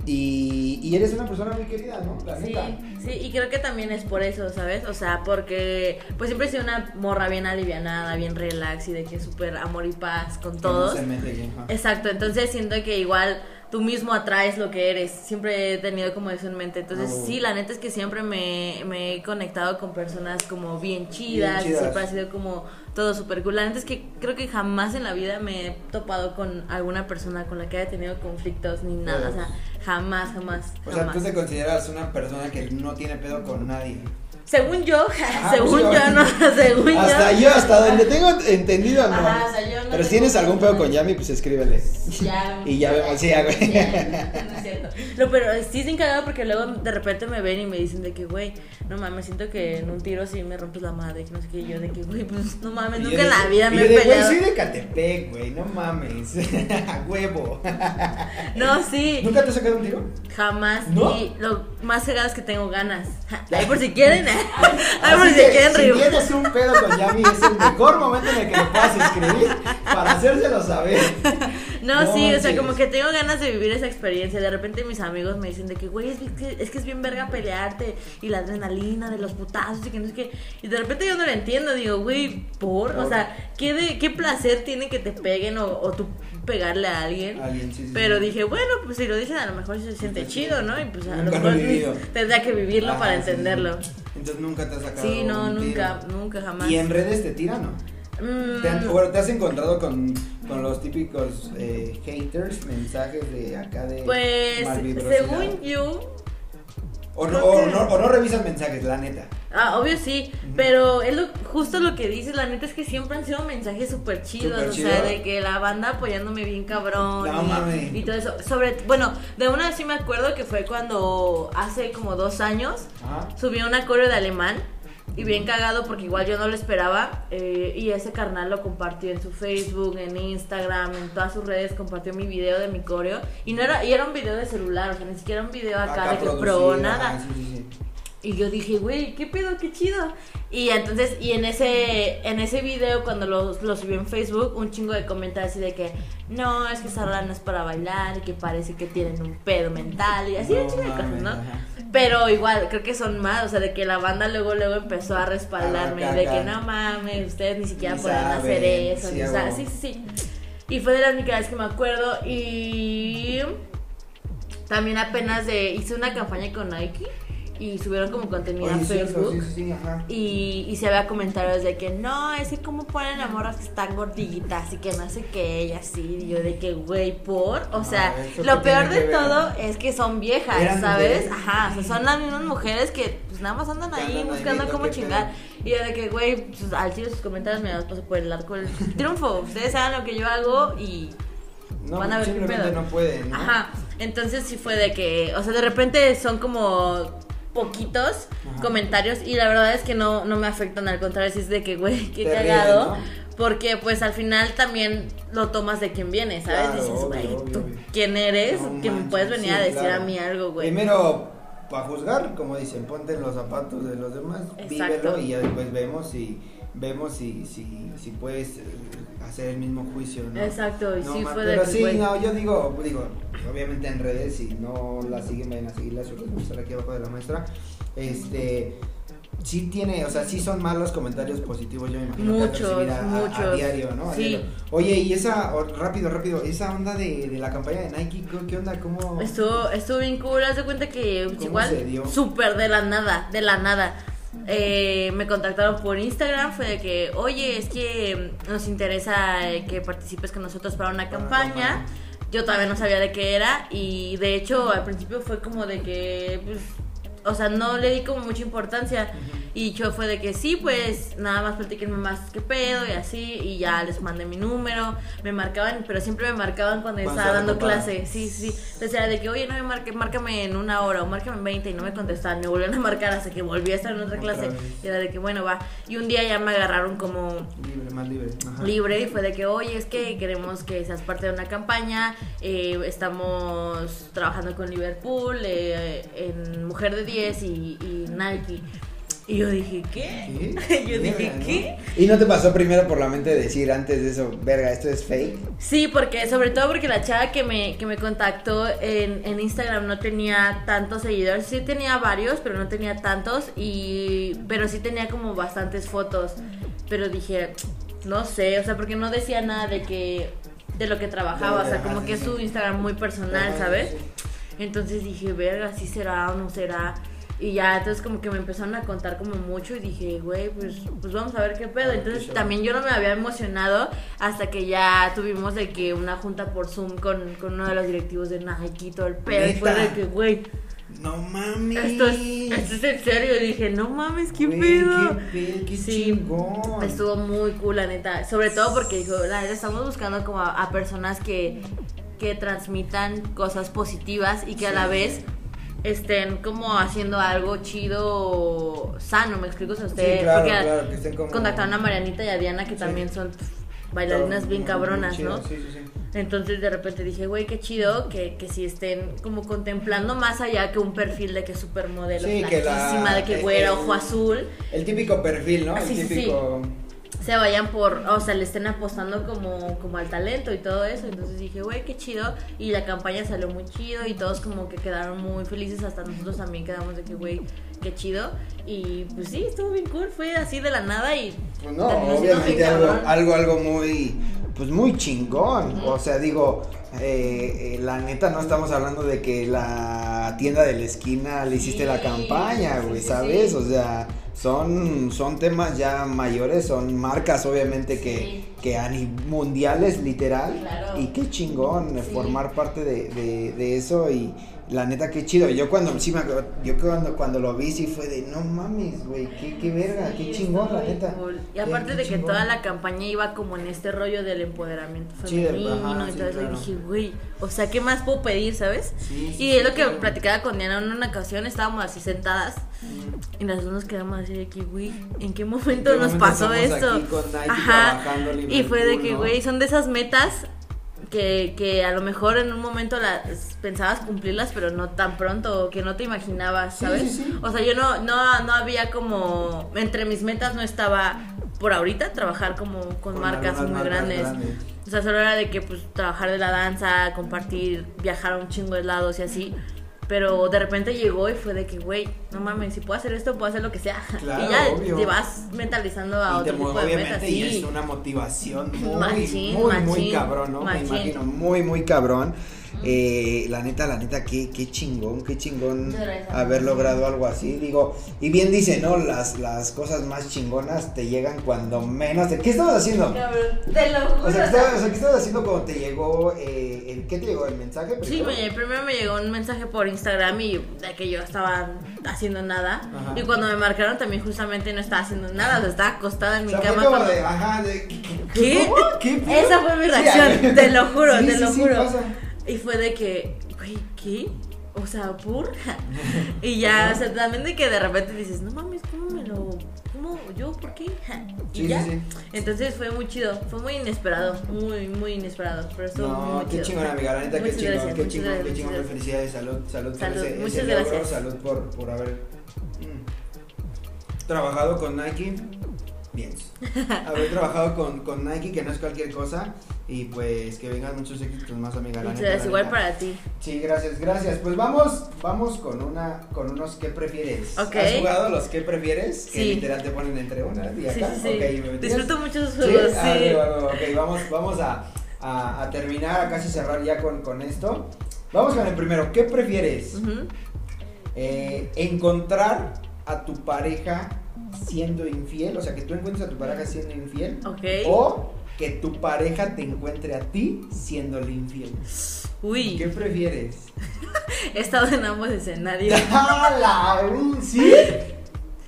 [SPEAKER 1] y, y eres una persona muy querida, ¿no? La
[SPEAKER 2] Sí,
[SPEAKER 1] neta.
[SPEAKER 2] sí, y creo que también es por eso, ¿sabes? O sea, porque pues siempre he sido una morra bien alivianada, bien relax y de que súper amor y paz con
[SPEAKER 1] Que no
[SPEAKER 2] todos.
[SPEAKER 1] se mete bien, ajá.
[SPEAKER 2] Exacto, entonces siento que igual tú mismo atraes lo que eres. Siempre he tenido como eso en mente. Entonces,
[SPEAKER 1] bueno.
[SPEAKER 2] sí, la neta es que siempre me, me he conectado con personas como bien chidas.
[SPEAKER 1] chidas.
[SPEAKER 2] Siempre ha sido como todo súper cool. La neta es que creo que jamás en la vida me he topado con alguna persona con la que haya tenido conflictos ni nada. O sea, jamás, jamás.
[SPEAKER 1] O sea, tú te consideras una persona que no tiene pedo con nadie.
[SPEAKER 2] Según yo,
[SPEAKER 1] Ah,
[SPEAKER 2] según
[SPEAKER 1] pues
[SPEAKER 2] yo,
[SPEAKER 1] yo-
[SPEAKER 2] no, según
[SPEAKER 1] Hasta
[SPEAKER 2] yo.
[SPEAKER 1] yo, hasta donde tengo entendido, no.
[SPEAKER 2] Ajá, o sea, yo no
[SPEAKER 1] Pero si tienes algún pedo con. Yami, pues escríbele.
[SPEAKER 2] Ya.
[SPEAKER 1] Y ya vemos, sí, güey.
[SPEAKER 2] No, pero sí sin cagado porque luego de repente me ven y me dicen de que, güey, no mames, siento que en un tiro sí me rompes la madre, que no sé qué, y yo de que, güey, pues no mames,
[SPEAKER 1] Y
[SPEAKER 2] nunca en la vida me he
[SPEAKER 1] de, güey,
[SPEAKER 2] peleado.
[SPEAKER 1] soy de Catepec, güey, no mames. A huevo.
[SPEAKER 2] No, sí,
[SPEAKER 1] ¿Nunca te has sacado un tiro?
[SPEAKER 2] jamás.
[SPEAKER 1] ¿No?
[SPEAKER 2] Y lo más cagado es que tengo ganas. Ahí por si quieren, ahí por si
[SPEAKER 1] que,
[SPEAKER 2] quieren,
[SPEAKER 1] si tienes un pedo con Yami, es el mejor momento en el que le puedas escribir para hacérselo saber.
[SPEAKER 2] No,
[SPEAKER 1] No
[SPEAKER 2] sí, o sea, como que tengo ganas de vivir esa experiencia. De repente mis amigos me dicen de que, güey, es que, es que es bien verga pelearte y la adrenalina de los putazos y que no sé qué. Y de repente yo no lo entiendo, digo, güey, ¿por? O sea, ¿qué, de, qué placer tiene que te peguen o, o tú pegarle a alguien?
[SPEAKER 1] Alguien, sí, sí,
[SPEAKER 2] Pero
[SPEAKER 1] sí.
[SPEAKER 2] dije, bueno, pues si lo dicen a lo mejor se siente chido. ¿no? Y pues a
[SPEAKER 1] Nunca
[SPEAKER 2] lo mejor tendría que vivirlo
[SPEAKER 1] Ajá,
[SPEAKER 2] para entenderlo.
[SPEAKER 1] Entonces nunca te has sacado.
[SPEAKER 2] Sí, no,
[SPEAKER 1] un
[SPEAKER 2] nunca,
[SPEAKER 1] tiro.
[SPEAKER 2] nunca, jamás.
[SPEAKER 1] ¿Y en redes te tiran o?
[SPEAKER 2] Mm,
[SPEAKER 1] ¿Te, han- bueno, ¿te has encontrado con, con los típicos eh, haters, mensajes de acá de
[SPEAKER 2] pues, según yo,
[SPEAKER 1] O no, o, no, o no revisas mensajes, la neta.
[SPEAKER 2] Ah, obvio sí, pero es lo, justo lo que dices, la neta es que siempre han sido mensajes súper chidos, o sea, de que la banda apoyándome bien cabrón
[SPEAKER 1] No
[SPEAKER 2] y, y todo eso. Sobre, bueno, de una vez sí me acuerdo que fue cuando hace como dos años subí una coreo de alemán y bien cagado porque igual yo no lo esperaba eh, y ese carnal lo compartió en su Facebook, en Instagram, en todas sus redes compartió mi video de mi coreo y no era y era un video de celular, o sea, ni siquiera un video acá, de que pro nada.
[SPEAKER 1] sí, sí.
[SPEAKER 2] Y yo dije, güey, ¿qué pedo? Qué chido. Y entonces, y en ese, en ese video, cuando lo, lo subió en Facebook, un chingo de comentarios así de que, no, es que esa rola no es para bailar y que parece que tienen un pedo mental y así,
[SPEAKER 1] No
[SPEAKER 2] un chingo de cosas, ¿no? Pero igual, creo que son más, o sea, de que la banda luego, luego empezó a respaldarme, de que no mames, ustedes ni siquiera
[SPEAKER 1] Ni
[SPEAKER 2] pueden hacer eso,
[SPEAKER 1] sí,
[SPEAKER 2] ni
[SPEAKER 1] a
[SPEAKER 2] sa-
[SPEAKER 1] huevo.
[SPEAKER 2] sí, sí, sí. Y fue de la única vez que me acuerdo y también apenas de, hice una campaña con Nike y subieron como contenido
[SPEAKER 1] Oye,
[SPEAKER 2] a Facebook.
[SPEAKER 1] sí, sí, sí, ajá.
[SPEAKER 2] Y, y se había comentarios de que no, es que como ponen a morras que están gorditas y que no sé qué, y así. Y yo de que, güey, por. O sea,
[SPEAKER 1] Ah, ¿esto
[SPEAKER 2] lo peor de todo es que son viejas,
[SPEAKER 1] Eran
[SPEAKER 2] ¿sabes?
[SPEAKER 1] mujeres.
[SPEAKER 2] Ajá, o sea, son las mismas mujeres que pues nada más andan ahí
[SPEAKER 1] andan
[SPEAKER 2] buscando cómo chingar. Y yo de que, güey, pues, al chile sus comentarios me los paso por el arco del triunfo. Ustedes saben lo que yo hago y
[SPEAKER 1] No,
[SPEAKER 2] van a ver qué pedo.
[SPEAKER 1] no pueden, ¿no?
[SPEAKER 2] Ajá, entonces sí fue de que, o sea, de repente son como poquitos
[SPEAKER 1] Ajá.
[SPEAKER 2] comentarios y la verdad es que no, no me afectan, al contrario, sí es de que, güey, qué
[SPEAKER 1] Te
[SPEAKER 2] cagado. Porque pues al final también lo tomas de quien viene, ¿sabes?
[SPEAKER 1] Claro,
[SPEAKER 2] Dices, güey, ¿tú quién eres?
[SPEAKER 1] No
[SPEAKER 2] que me puedes venir
[SPEAKER 1] sí,
[SPEAKER 2] a decir
[SPEAKER 1] claro.
[SPEAKER 2] a mí algo, güey.
[SPEAKER 1] Primero, para juzgar, como dicen, ponte en los zapatos de los demás,
[SPEAKER 2] Exacto.
[SPEAKER 1] vívelo y ya después vemos si vemos si, si, si puedes eh, hacer el mismo juicio, ¿no?
[SPEAKER 2] Exacto, y
[SPEAKER 1] No,
[SPEAKER 2] sí fue de
[SPEAKER 1] pero
[SPEAKER 2] que,
[SPEAKER 1] sí, no, yo digo, digo, obviamente en redes, si no la siguen, vayan a seguirla, va a estar aquí abajo de la muestra. Este, sí tiene, o sea, sí son malos comentarios positivos, yo me imagino. que
[SPEAKER 2] Muchos,
[SPEAKER 1] recibir a- a- A,
[SPEAKER 2] muchos.
[SPEAKER 1] diario, ¿no? A
[SPEAKER 2] Sí.
[SPEAKER 1] diario. Oye, y esa, rápido, rápido, esa onda de, de la campaña de Nike, ¿qué, onda? ¿Cómo?
[SPEAKER 2] Estuvo, estuvo bien cool, haz de cuenta que pues,
[SPEAKER 1] ¿Cómo
[SPEAKER 2] igual súper de la nada, de la nada. Eh, me contactaron por Instagram, fue de que, oye, es que nos interesa que participes con nosotros para una campaña. Yo todavía no sabía de qué era y de hecho al principio fue como de que, pues, o sea, no le di como mucha importancia. Y yo fue de que sí, pues nada más platiquenme más qué pedo y así. Y ya les mandé mi número. Me marcaban, pero siempre me marcaban cuando estaba dando clase. Sí, sí. Entonces era de que, oye, no me marque, márcame en una hora o márcame en 20 y no me contestaban. Me volvieron a marcar hasta que volví a estar en otra
[SPEAKER 1] Otra
[SPEAKER 2] clase.
[SPEAKER 1] vez.
[SPEAKER 2] Y era de que, bueno, va. Y un día ya me agarraron como
[SPEAKER 1] Libre, más libre. Ajá.
[SPEAKER 2] libre y fue de que, oye, es que queremos que seas parte de una campaña, eh, estamos trabajando con Liverpool, eh, en Mujer de 10 y, y Nike. Y yo dije, ¿qué?
[SPEAKER 1] ¿Qué?
[SPEAKER 2] yo dije. ¿qué?
[SPEAKER 4] ¿Y no te pasó primero por la mente decir antes de eso, verga, esto es fake?
[SPEAKER 2] Sí, porque sobre todo porque la chava que me, que me contactó en, en Instagram no tenía tantos seguidores. Sí tenía varios, pero no tenía tantos. Y, pero sí tenía como bastantes fotos. Pero dije, no sé, o sea, porque no decía nada de que de lo que trabajaba. O sea, como que
[SPEAKER 1] sí,
[SPEAKER 2] es su
[SPEAKER 1] sí.
[SPEAKER 2] Instagram muy personal, ¿sabes?
[SPEAKER 1] sí.
[SPEAKER 2] Entonces dije, verga, si será o no será. Y ya, entonces como que me empezaron a contar como mucho y dije, güey, pues, pues vamos a ver qué pedo.
[SPEAKER 1] Ah,
[SPEAKER 2] Entonces también yo no me había emocionado hasta que ya tuvimos de que una junta por Zoom con, con uno de los directivos de Nike y todo el pedo. Y fue de que, güey,
[SPEAKER 1] No mames.
[SPEAKER 2] Esto es, esto es en serio. Y dije, no mames, qué
[SPEAKER 1] Güey,
[SPEAKER 2] pedo.
[SPEAKER 1] Qué, qué
[SPEAKER 2] Sí,
[SPEAKER 1] chingón.
[SPEAKER 2] Estuvo muy cool, la neta. Sobre todo porque dijo, la neta, estamos buscando como a, a personas que, que transmitan cosas positivas y que a la vez estén como haciendo algo chido, sano, me explico si usted.
[SPEAKER 1] Sí, claro,
[SPEAKER 2] porque
[SPEAKER 1] claro, que estén como-
[SPEAKER 2] contactaron a Marianita y a Diana que
[SPEAKER 1] Sí.
[SPEAKER 2] también son bailarinas bien cabronas,
[SPEAKER 1] chido,
[SPEAKER 2] ¿no?
[SPEAKER 1] Sí, sí, sí.
[SPEAKER 2] Entonces de repente dije, güey, qué chido que, que sí estén como contemplando más allá que un perfil de que supermodelo,
[SPEAKER 1] Sí, que la-
[SPEAKER 2] de que güera,
[SPEAKER 1] el-
[SPEAKER 2] ojo azul.
[SPEAKER 1] El típico perfil, ¿no?
[SPEAKER 2] Ah,
[SPEAKER 1] El típico.
[SPEAKER 2] Se vayan por, o sea, le estén apostando como, como al talento y todo eso. Entonces dije, güey, qué chido. Y la campaña salió muy chido y todos como que quedaron muy felices. Hasta nosotros también quedamos de que, güey, qué chido. Y pues sí, estuvo bien cool. Fue así de la nada y...
[SPEAKER 1] Pues no, obviamente algo, algo, algo muy, pues muy chingón. O sea, digo, eh, eh, la neta no estamos hablando de que la tienda de la esquina le hiciste la campaña, güey,
[SPEAKER 2] sí,
[SPEAKER 1] ¿sabes? O sea, son, son temas ya mayores, son marcas obviamente que, que ni- mundiales literal.
[SPEAKER 2] Claro.
[SPEAKER 1] Y qué chingón formar parte de, de, de eso y la neta qué chido. Yo cuando sí me yo cuando, cuando lo vi sí fue de no mames, güey, qué, qué verga,
[SPEAKER 2] Sí,
[SPEAKER 1] qué chingón la neta.
[SPEAKER 2] cool. Y aparte
[SPEAKER 1] qué
[SPEAKER 2] de que
[SPEAKER 1] chingón.
[SPEAKER 2] toda la campaña iba como en este rollo del empoderamiento
[SPEAKER 1] Sí,
[SPEAKER 2] femenino
[SPEAKER 1] ajá,
[SPEAKER 2] y
[SPEAKER 1] sí,
[SPEAKER 2] todo eso,
[SPEAKER 1] claro.
[SPEAKER 2] dije, güey, o sea, ¿qué más puedo pedir, sabes?
[SPEAKER 1] Sí, sí,
[SPEAKER 2] y
[SPEAKER 1] sí,
[SPEAKER 2] es lo que
[SPEAKER 1] claro.
[SPEAKER 2] platicaba con Diana en una ocasión, estábamos así sentadas
[SPEAKER 1] Mm.
[SPEAKER 2] y dos nos quedamos así de que, güey, ¿en qué momento
[SPEAKER 1] ¿En qué
[SPEAKER 2] nos
[SPEAKER 1] momento
[SPEAKER 2] pasó esto? Ajá. Y fue de que,
[SPEAKER 1] ¿no?
[SPEAKER 2] güey, son de esas metas que, que a lo mejor en un momento las pensabas cumplirlas, pero no tan pronto, que no te imaginabas, ¿sabes?
[SPEAKER 1] sí, sí.
[SPEAKER 2] O sea, yo no, no, no había como, entre mis metas no estaba por ahorita trabajar como con,
[SPEAKER 1] Con
[SPEAKER 2] marcas muy
[SPEAKER 1] marcas
[SPEAKER 2] grandes.
[SPEAKER 1] grandes.
[SPEAKER 2] O sea, solo era de que pues trabajar de la danza, compartir, viajar a un chingo de lados y así. Pero de repente llegó y fue de que, güey, no mames, si puedo hacer esto, puedo hacer lo que sea.
[SPEAKER 1] Claro,
[SPEAKER 2] y ya
[SPEAKER 1] obvio.
[SPEAKER 2] te vas mentalizando a
[SPEAKER 1] Y te
[SPEAKER 2] otro tipo
[SPEAKER 1] mueve,
[SPEAKER 2] de metas. Sí.
[SPEAKER 1] y es una motivación muy,
[SPEAKER 2] Machín,
[SPEAKER 1] muy, muy cabrón, ¿no?
[SPEAKER 2] machín.
[SPEAKER 1] Me imagino, muy, muy cabrón. Eh, la neta, la neta, qué, qué chingón, qué chingón haber logrado algo así. Digo, y bien dice, ¿no? Las, las cosas más chingonas te llegan cuando menos. te- ¿Qué estabas haciendo?
[SPEAKER 2] Cabrón, te lo juro.
[SPEAKER 1] O sea, ¿qué estabas, o sea, ¿qué estabas haciendo cuando te llegó el, el- ¿qué te llegó? ¿El mensaje?
[SPEAKER 2] Sí,
[SPEAKER 1] primero?
[SPEAKER 2] me- primero me llegó un mensaje por Instagram y de que yo estaba haciendo nada.
[SPEAKER 1] Ajá.
[SPEAKER 2] Y cuando me marcaron también justamente no estaba haciendo nada, o sea, estaba acostada en
[SPEAKER 1] O
[SPEAKER 2] mi
[SPEAKER 1] sea, fue
[SPEAKER 2] cama.
[SPEAKER 1] como
[SPEAKER 2] cuando-
[SPEAKER 1] de, ajá, de,
[SPEAKER 2] ¿Qué?
[SPEAKER 1] ¿Qué?
[SPEAKER 2] Esa fue mi
[SPEAKER 1] Sí,
[SPEAKER 2] reacción, te lo juro,
[SPEAKER 1] Sí,
[SPEAKER 2] te
[SPEAKER 1] sí,
[SPEAKER 2] lo
[SPEAKER 1] sí,
[SPEAKER 2] juro.
[SPEAKER 1] pasa.
[SPEAKER 2] Y fue de que, güey, ¿qué? O sea, ¿por? y ya, o sea, también de que de repente dices, no mames, ¿cómo me lo.? ¿Cómo? ¿Yo? ¿Por qué? Y
[SPEAKER 1] Sí,
[SPEAKER 2] ya.
[SPEAKER 1] sí, sí.
[SPEAKER 2] Entonces fue muy chido, fue muy inesperado, muy, muy inesperado. Pero estuvo
[SPEAKER 1] No,
[SPEAKER 2] muy
[SPEAKER 1] qué
[SPEAKER 2] chido.
[SPEAKER 1] chingón, amiga. La neta, qué chingón, qué chingón, qué chingón.
[SPEAKER 2] muchas
[SPEAKER 1] Felicidades, salud, salud,
[SPEAKER 2] Salud,
[SPEAKER 1] por ese,
[SPEAKER 2] muchas
[SPEAKER 1] ese logro,
[SPEAKER 2] gracias.
[SPEAKER 1] salud por, por haber mm, trabajado con Nike. Bien. haber trabajado con, con Nike, que no es cualquier cosa. Y pues que vengan muchos éxitos más, amiga. La
[SPEAKER 2] Muchas
[SPEAKER 1] neta,
[SPEAKER 2] gracias, igual para ti.
[SPEAKER 1] Sí, gracias, gracias. Pues vamos, vamos con una, con unos qué prefieres.
[SPEAKER 2] Ok.
[SPEAKER 1] ¿Has jugado los qué prefieres? Que literal te ponen entre una y acá.
[SPEAKER 2] sí, sí.
[SPEAKER 1] Ok, ¿me metías?
[SPEAKER 2] Disfruto mucho esos juegos,
[SPEAKER 1] Ah,
[SPEAKER 2] sí.
[SPEAKER 1] va, ok, vamos, vamos a, a, a terminar, a casi cerrar ya con, con esto. Vamos con el primero. ¿Qué prefieres? Eh, ¿Encontrar a tu pareja siendo infiel? O sea, que tú encuentres a tu pareja siendo infiel.
[SPEAKER 2] Ok.
[SPEAKER 1] O que tu pareja te encuentre a ti siéndole infiel.
[SPEAKER 2] Uy,
[SPEAKER 1] ¿Qué prefieres?
[SPEAKER 2] he estado en ambos escenarios.
[SPEAKER 1] ¡Hala! ¿Sí?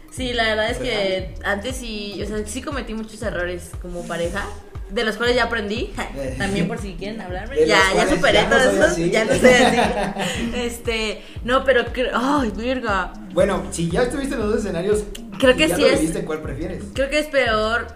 [SPEAKER 2] Sí, la verdad es que antes sí, o sea, sí cometí muchos errores como pareja, de los cuales ya aprendí, también por si quieren hablarme,
[SPEAKER 1] De
[SPEAKER 2] ya, ya superé
[SPEAKER 1] ya no
[SPEAKER 2] todo
[SPEAKER 1] soy
[SPEAKER 2] eso,
[SPEAKER 1] así.
[SPEAKER 2] ya no soy así. Este, no, pero creo, ay, virga,
[SPEAKER 1] Bueno, si ya estuviste en los dos escenarios,
[SPEAKER 2] Creo que
[SPEAKER 1] ya
[SPEAKER 2] sí
[SPEAKER 1] lo
[SPEAKER 2] es-
[SPEAKER 1] viviste, ¿cuál prefieres?
[SPEAKER 2] creo que es peor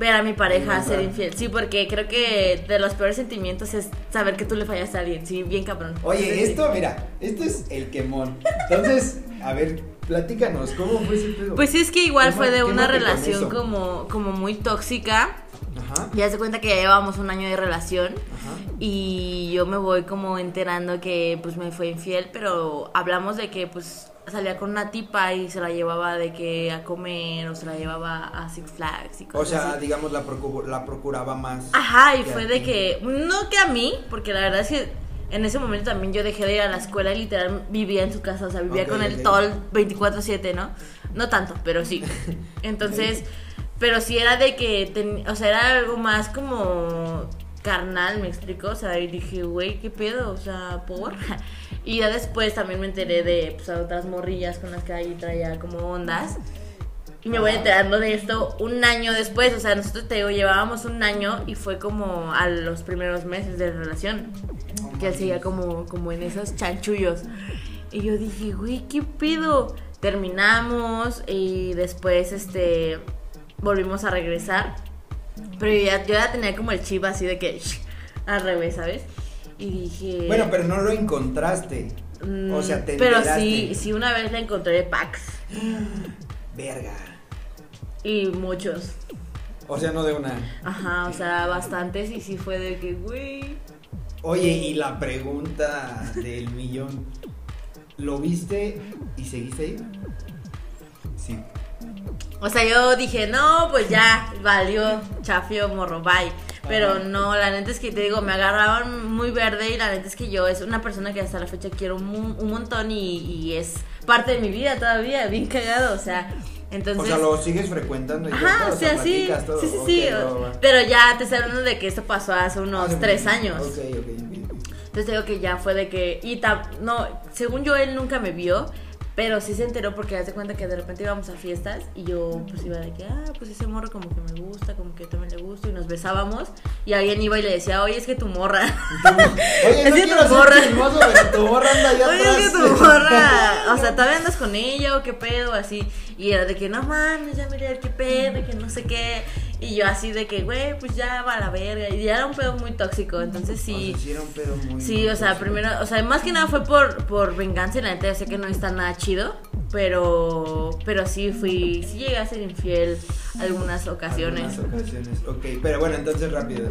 [SPEAKER 2] ver a mi pareja ser infiel, sí, porque creo que de los peores sentimientos es saber que tú le fallaste a alguien, sí, bien cabrón.
[SPEAKER 1] Oye,
[SPEAKER 2] Entonces, sí.
[SPEAKER 1] esto, mira, esto es el quemón. Entonces, a ver, platícanos, ¿cómo fue ese pedo?
[SPEAKER 2] Pues sí, es que igual fue de una relación como, como muy tóxica.
[SPEAKER 1] Ajá,
[SPEAKER 2] Ya se cuenta que ya llevábamos un año de relación
[SPEAKER 1] ajá.
[SPEAKER 2] y yo me voy como enterando que pues me fue infiel, pero hablamos de que pues salía con una tipa y se la llevaba de que a comer o se la llevaba a Six Flags y
[SPEAKER 1] O
[SPEAKER 2] cosas
[SPEAKER 1] sea,
[SPEAKER 2] así.
[SPEAKER 1] digamos, la, procu- la procuraba más.
[SPEAKER 2] Ajá, y fue de que, no que a mí, porque la verdad es que en ese momento también yo dejé de ir a la escuela y literal vivía en su casa, o sea, vivía con él todo el 24/7, ¿no? No tanto, pero sí. Entonces, pero sí era de que, ten- o sea, era algo más como carnal, me explico, o sea, y dije, güey, ¿qué pedo? O sea, por... Y ya después también me enteré de pues, otras morrillas con las que ahí traía como ondas. Y me voy enterando de esto un año después. O sea, nosotros te digo, llevábamos un año y fue como a los primeros meses de relación. Que él seguía como, como en esos chanchullos. Y yo dije, güey, ¿qué pedo? Terminamos y después este volvimos a regresar. Pero yo ya, yo ya tenía como el chip así de que al revés, ¿sabes? Y dije.
[SPEAKER 1] Bueno, pero no lo encontraste. O sea, te
[SPEAKER 2] Mm, Pero
[SPEAKER 1] enteraste.
[SPEAKER 2] sí, sí, una vez la encontré de Pax.
[SPEAKER 1] Verga.
[SPEAKER 2] Y muchos.
[SPEAKER 1] O sea, no de una.
[SPEAKER 2] Ajá, o sea, bastantes. Y sí fue de que, güey.
[SPEAKER 1] Oye, y la pregunta del millón. ¿Lo viste y seguiste ahí? Sí.
[SPEAKER 2] O sea, yo dije, no, pues ya, valió, chafio, morro, bye. Pero
[SPEAKER 1] Ajá.
[SPEAKER 2] no, la neta es que te digo, me agarraban muy verde y la neta es que yo es una persona que hasta la fecha quiero un, un montón y, y es parte de mi vida todavía, bien cagado, o sea, entonces...
[SPEAKER 1] O sea, lo sigues frecuentando y
[SPEAKER 2] Ajá,
[SPEAKER 1] todo,
[SPEAKER 2] o sea, sí,
[SPEAKER 1] todo.
[SPEAKER 2] sí, sí, sí, pero ya te estoy hablando de que esto pasó hace unos
[SPEAKER 1] Hace
[SPEAKER 2] tres
[SPEAKER 1] mucho.
[SPEAKER 2] años.
[SPEAKER 1] Ok, ok, ok.
[SPEAKER 2] Entonces digo que ya fue de que. Y no, según yo, él nunca me vio. Pero sí se enteró porque hace cuenta que de repente íbamos a fiestas y yo pues iba de que, ah, pues ese morro como que me gusta, como que yo también le gusto y nos besábamos y alguien iba y le decía, oye, es que tu morra,
[SPEAKER 1] Oye,
[SPEAKER 2] Es
[SPEAKER 1] no
[SPEAKER 2] que tu morra-
[SPEAKER 1] ser chismoso, pero tu morra anda allá
[SPEAKER 2] oye,
[SPEAKER 1] atrás.
[SPEAKER 2] es que tu morra, o sea, todavía andas con ella o qué pedo, así. Y era de que, no mames, ya miré qué pedo, que no sé qué. Y yo así de que, güey, pues ya va a la verga. Y ya era un pedo muy tóxico, entonces sí.
[SPEAKER 1] O sea, sí era un pedo muy.
[SPEAKER 2] Sí, o sea,
[SPEAKER 1] tóxico.
[SPEAKER 2] primero, o sea, más que nada fue por, por venganza y la neta yo sé que no está nada chido, pero, pero sí fui, sí llegué a ser infiel algunas ocasiones.
[SPEAKER 1] Algunas ocasiones, ok. Pero bueno, entonces rápido.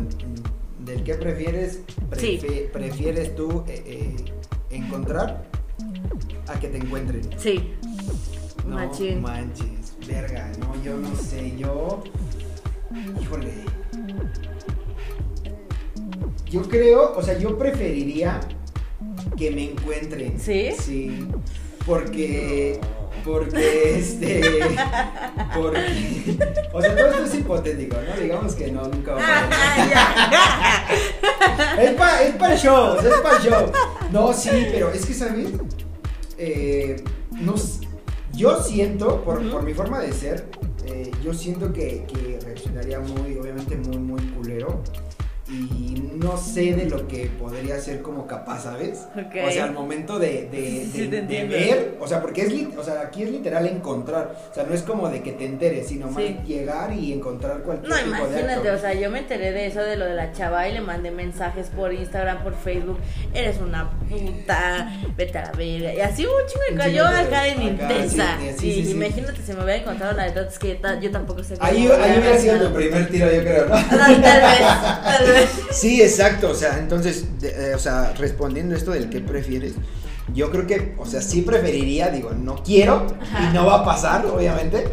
[SPEAKER 1] ¿Del qué prefieres?
[SPEAKER 2] Sí.
[SPEAKER 1] ¿Prefieres tú eh, eh, encontrar a que te encuentren?
[SPEAKER 2] Sí,
[SPEAKER 1] No
[SPEAKER 2] machín.
[SPEAKER 1] manches, verga, no, yo no sé, yo. Híjole. Yo creo, o sea, yo preferiría que me encuentren.
[SPEAKER 2] ¿Sí?
[SPEAKER 1] Sí. Porque. Porque este. Porque. O sea, todo esto es hipotético, ¿no? Digamos que no, nunca va a pasar.
[SPEAKER 2] Ah.
[SPEAKER 1] Es para es pa el show, es para el show. No, sí, pero es que, ¿sabes? Eh, no, yo siento, por, por mi forma de ser, eh, yo siento que, que reaccionaría muy, obviamente, muy, muy culero. Y no sé de lo que podría ser como capaz, ¿sabes? O sea, al momento de, de,
[SPEAKER 2] Sí,
[SPEAKER 1] de- ver, o sea, porque es, o sea, aquí es literal encontrar. O sea, no es como de que te enteres, sino más llegar y encontrar cualquier
[SPEAKER 2] No,
[SPEAKER 1] tipo de
[SPEAKER 2] imagínate,
[SPEAKER 1] acto.
[SPEAKER 2] o sea, yo me enteré de eso, de lo de la chava y le mandé mensajes por Instagram, por Facebook, eres una puta, vete a la verga. Y así un chingo de cosas, yo acá en intensa.
[SPEAKER 1] sí, sí,
[SPEAKER 2] imagínate, si me hubiera encontrado la verdad, es que yo tampoco sé
[SPEAKER 1] Ahí,
[SPEAKER 2] hubiera
[SPEAKER 1] ahí hubiera sido tu primer tiro, yo creo, ¿no?
[SPEAKER 2] Tal vez, tal vez.
[SPEAKER 4] Sí, exacto. O sea, entonces, eh, o sea, respondiendo esto del qué prefieres, yo creo que, o sea, sí preferiría, digo, no quiero y no va a pasar, obviamente.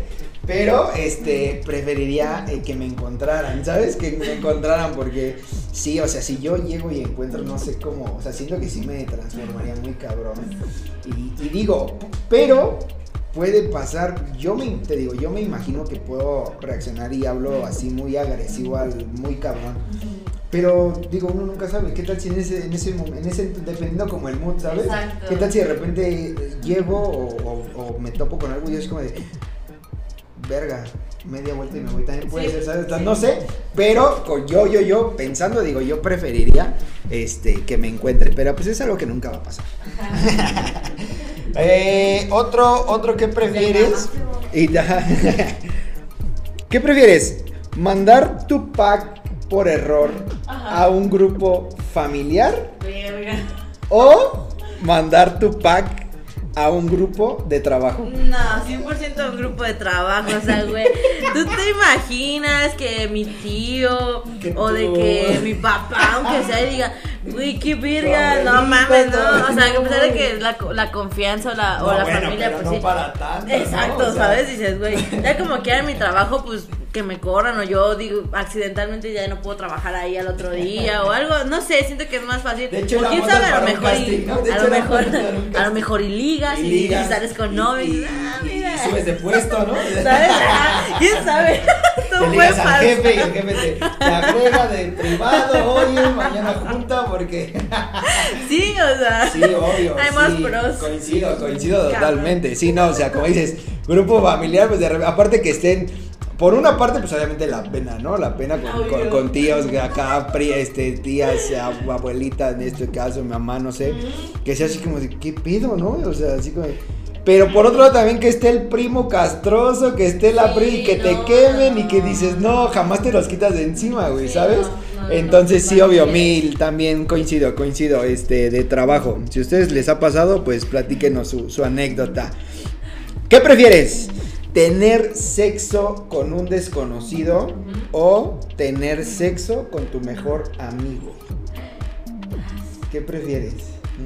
[SPEAKER 4] Pero, este, preferiría eh, que me encontraran, ¿sabes? Que me encontraran porque, sí, o sea, si yo llego y encuentro, no sé cómo, o sea, siento que sí me transformaría muy cabrón. Y, y digo, pero puede pasar, yo me, te digo, yo me imagino que puedo reaccionar y hablo así muy agresivo, al, muy cabrón. Pero digo, uno nunca sabe, ¿qué tal si en ese, en ese en ese, dependiendo como el mood, ¿sabes?
[SPEAKER 2] Exacto.
[SPEAKER 4] ¿Qué tal si de repente llego o, o- o me topo con algo y yo es como de, verga, media vuelta y me voy, también puede
[SPEAKER 2] Sí.
[SPEAKER 4] ser, ¿sabes? No sé, pero con yo, yo, yo, pensando, digo, yo preferiría este, que me encuentre, pero pues es algo que nunca va a pasar. Eh, otro, otro que prefieres. ¿Qué prefieres? ¿Mandar tu pack por error
[SPEAKER 2] Ajá.
[SPEAKER 4] a un grupo familiar
[SPEAKER 2] Verga.
[SPEAKER 4] o mandar tu pack a un grupo de trabajo?
[SPEAKER 2] No, 100% un grupo de trabajo, o sea, güey. ¿Tú te imaginas que mi tío
[SPEAKER 1] Que
[SPEAKER 2] o de que mi papá, aunque sea, diga, güey, qué verga, no mames, no? O sea, que a pesar de que la, la confianza o la, o
[SPEAKER 1] No,
[SPEAKER 2] la
[SPEAKER 1] bueno,
[SPEAKER 2] familia, pues
[SPEAKER 1] no
[SPEAKER 2] sí.
[SPEAKER 1] para tanto, ¿no?
[SPEAKER 2] Exacto,
[SPEAKER 1] O sea,
[SPEAKER 2] ¿sabes? Dices, güey, ya como quiera en mi trabajo, pues que me corran o yo digo accidentalmente ya no puedo trabajar ahí al otro día o algo, no sé, siento que es más fácil.
[SPEAKER 1] De hecho,
[SPEAKER 2] o quién sabe, a lo mejor y, a lo mejor a lo y ligas y,
[SPEAKER 1] ligas,
[SPEAKER 2] y sales con novios.
[SPEAKER 1] y-
[SPEAKER 2] ah, mira.
[SPEAKER 1] subes de puesto, ¿no?
[SPEAKER 2] ¿Sabes? Ah, ¿Quién sabe? Fue
[SPEAKER 1] digas al jefe y el jefe te, te agrega de privado, oye, mañana junta porque...
[SPEAKER 2] Sí, o sea.
[SPEAKER 1] Sí, obvio.
[SPEAKER 2] Hay más
[SPEAKER 1] sí,
[SPEAKER 2] pros.
[SPEAKER 1] Coincido, coincido
[SPEAKER 2] Cabrón.
[SPEAKER 1] totalmente. Sí, no, o sea, como dices, grupo familiar, pues de repente, aparte que estén, por una parte, pues obviamente la pena, ¿no? La pena con, con, con tíos, acá, pri- este, tías, ab- abuelitas, en este caso, mi mamá, no sé, que sea así como de, ¿qué pedo, no? O sea, así como de- Pero por otro lado también que esté el primo castroso, que esté la
[SPEAKER 2] Sí,
[SPEAKER 1] pri y que te
[SPEAKER 2] no,
[SPEAKER 1] quemen y
[SPEAKER 2] no.
[SPEAKER 1] que dices, no, jamás te los quitas de encima, güey,
[SPEAKER 2] Sí,
[SPEAKER 1] ¿sabes?
[SPEAKER 2] no,
[SPEAKER 1] Entonces sí, obvio, mil también coincido, coincido, este, de trabajo. Si a ustedes les ha pasado, pues platíquenos su, su anécdota. ¿Qué prefieres? ¿Tener sexo con un desconocido o tener sexo con tu mejor amigo? ¿Qué prefieres?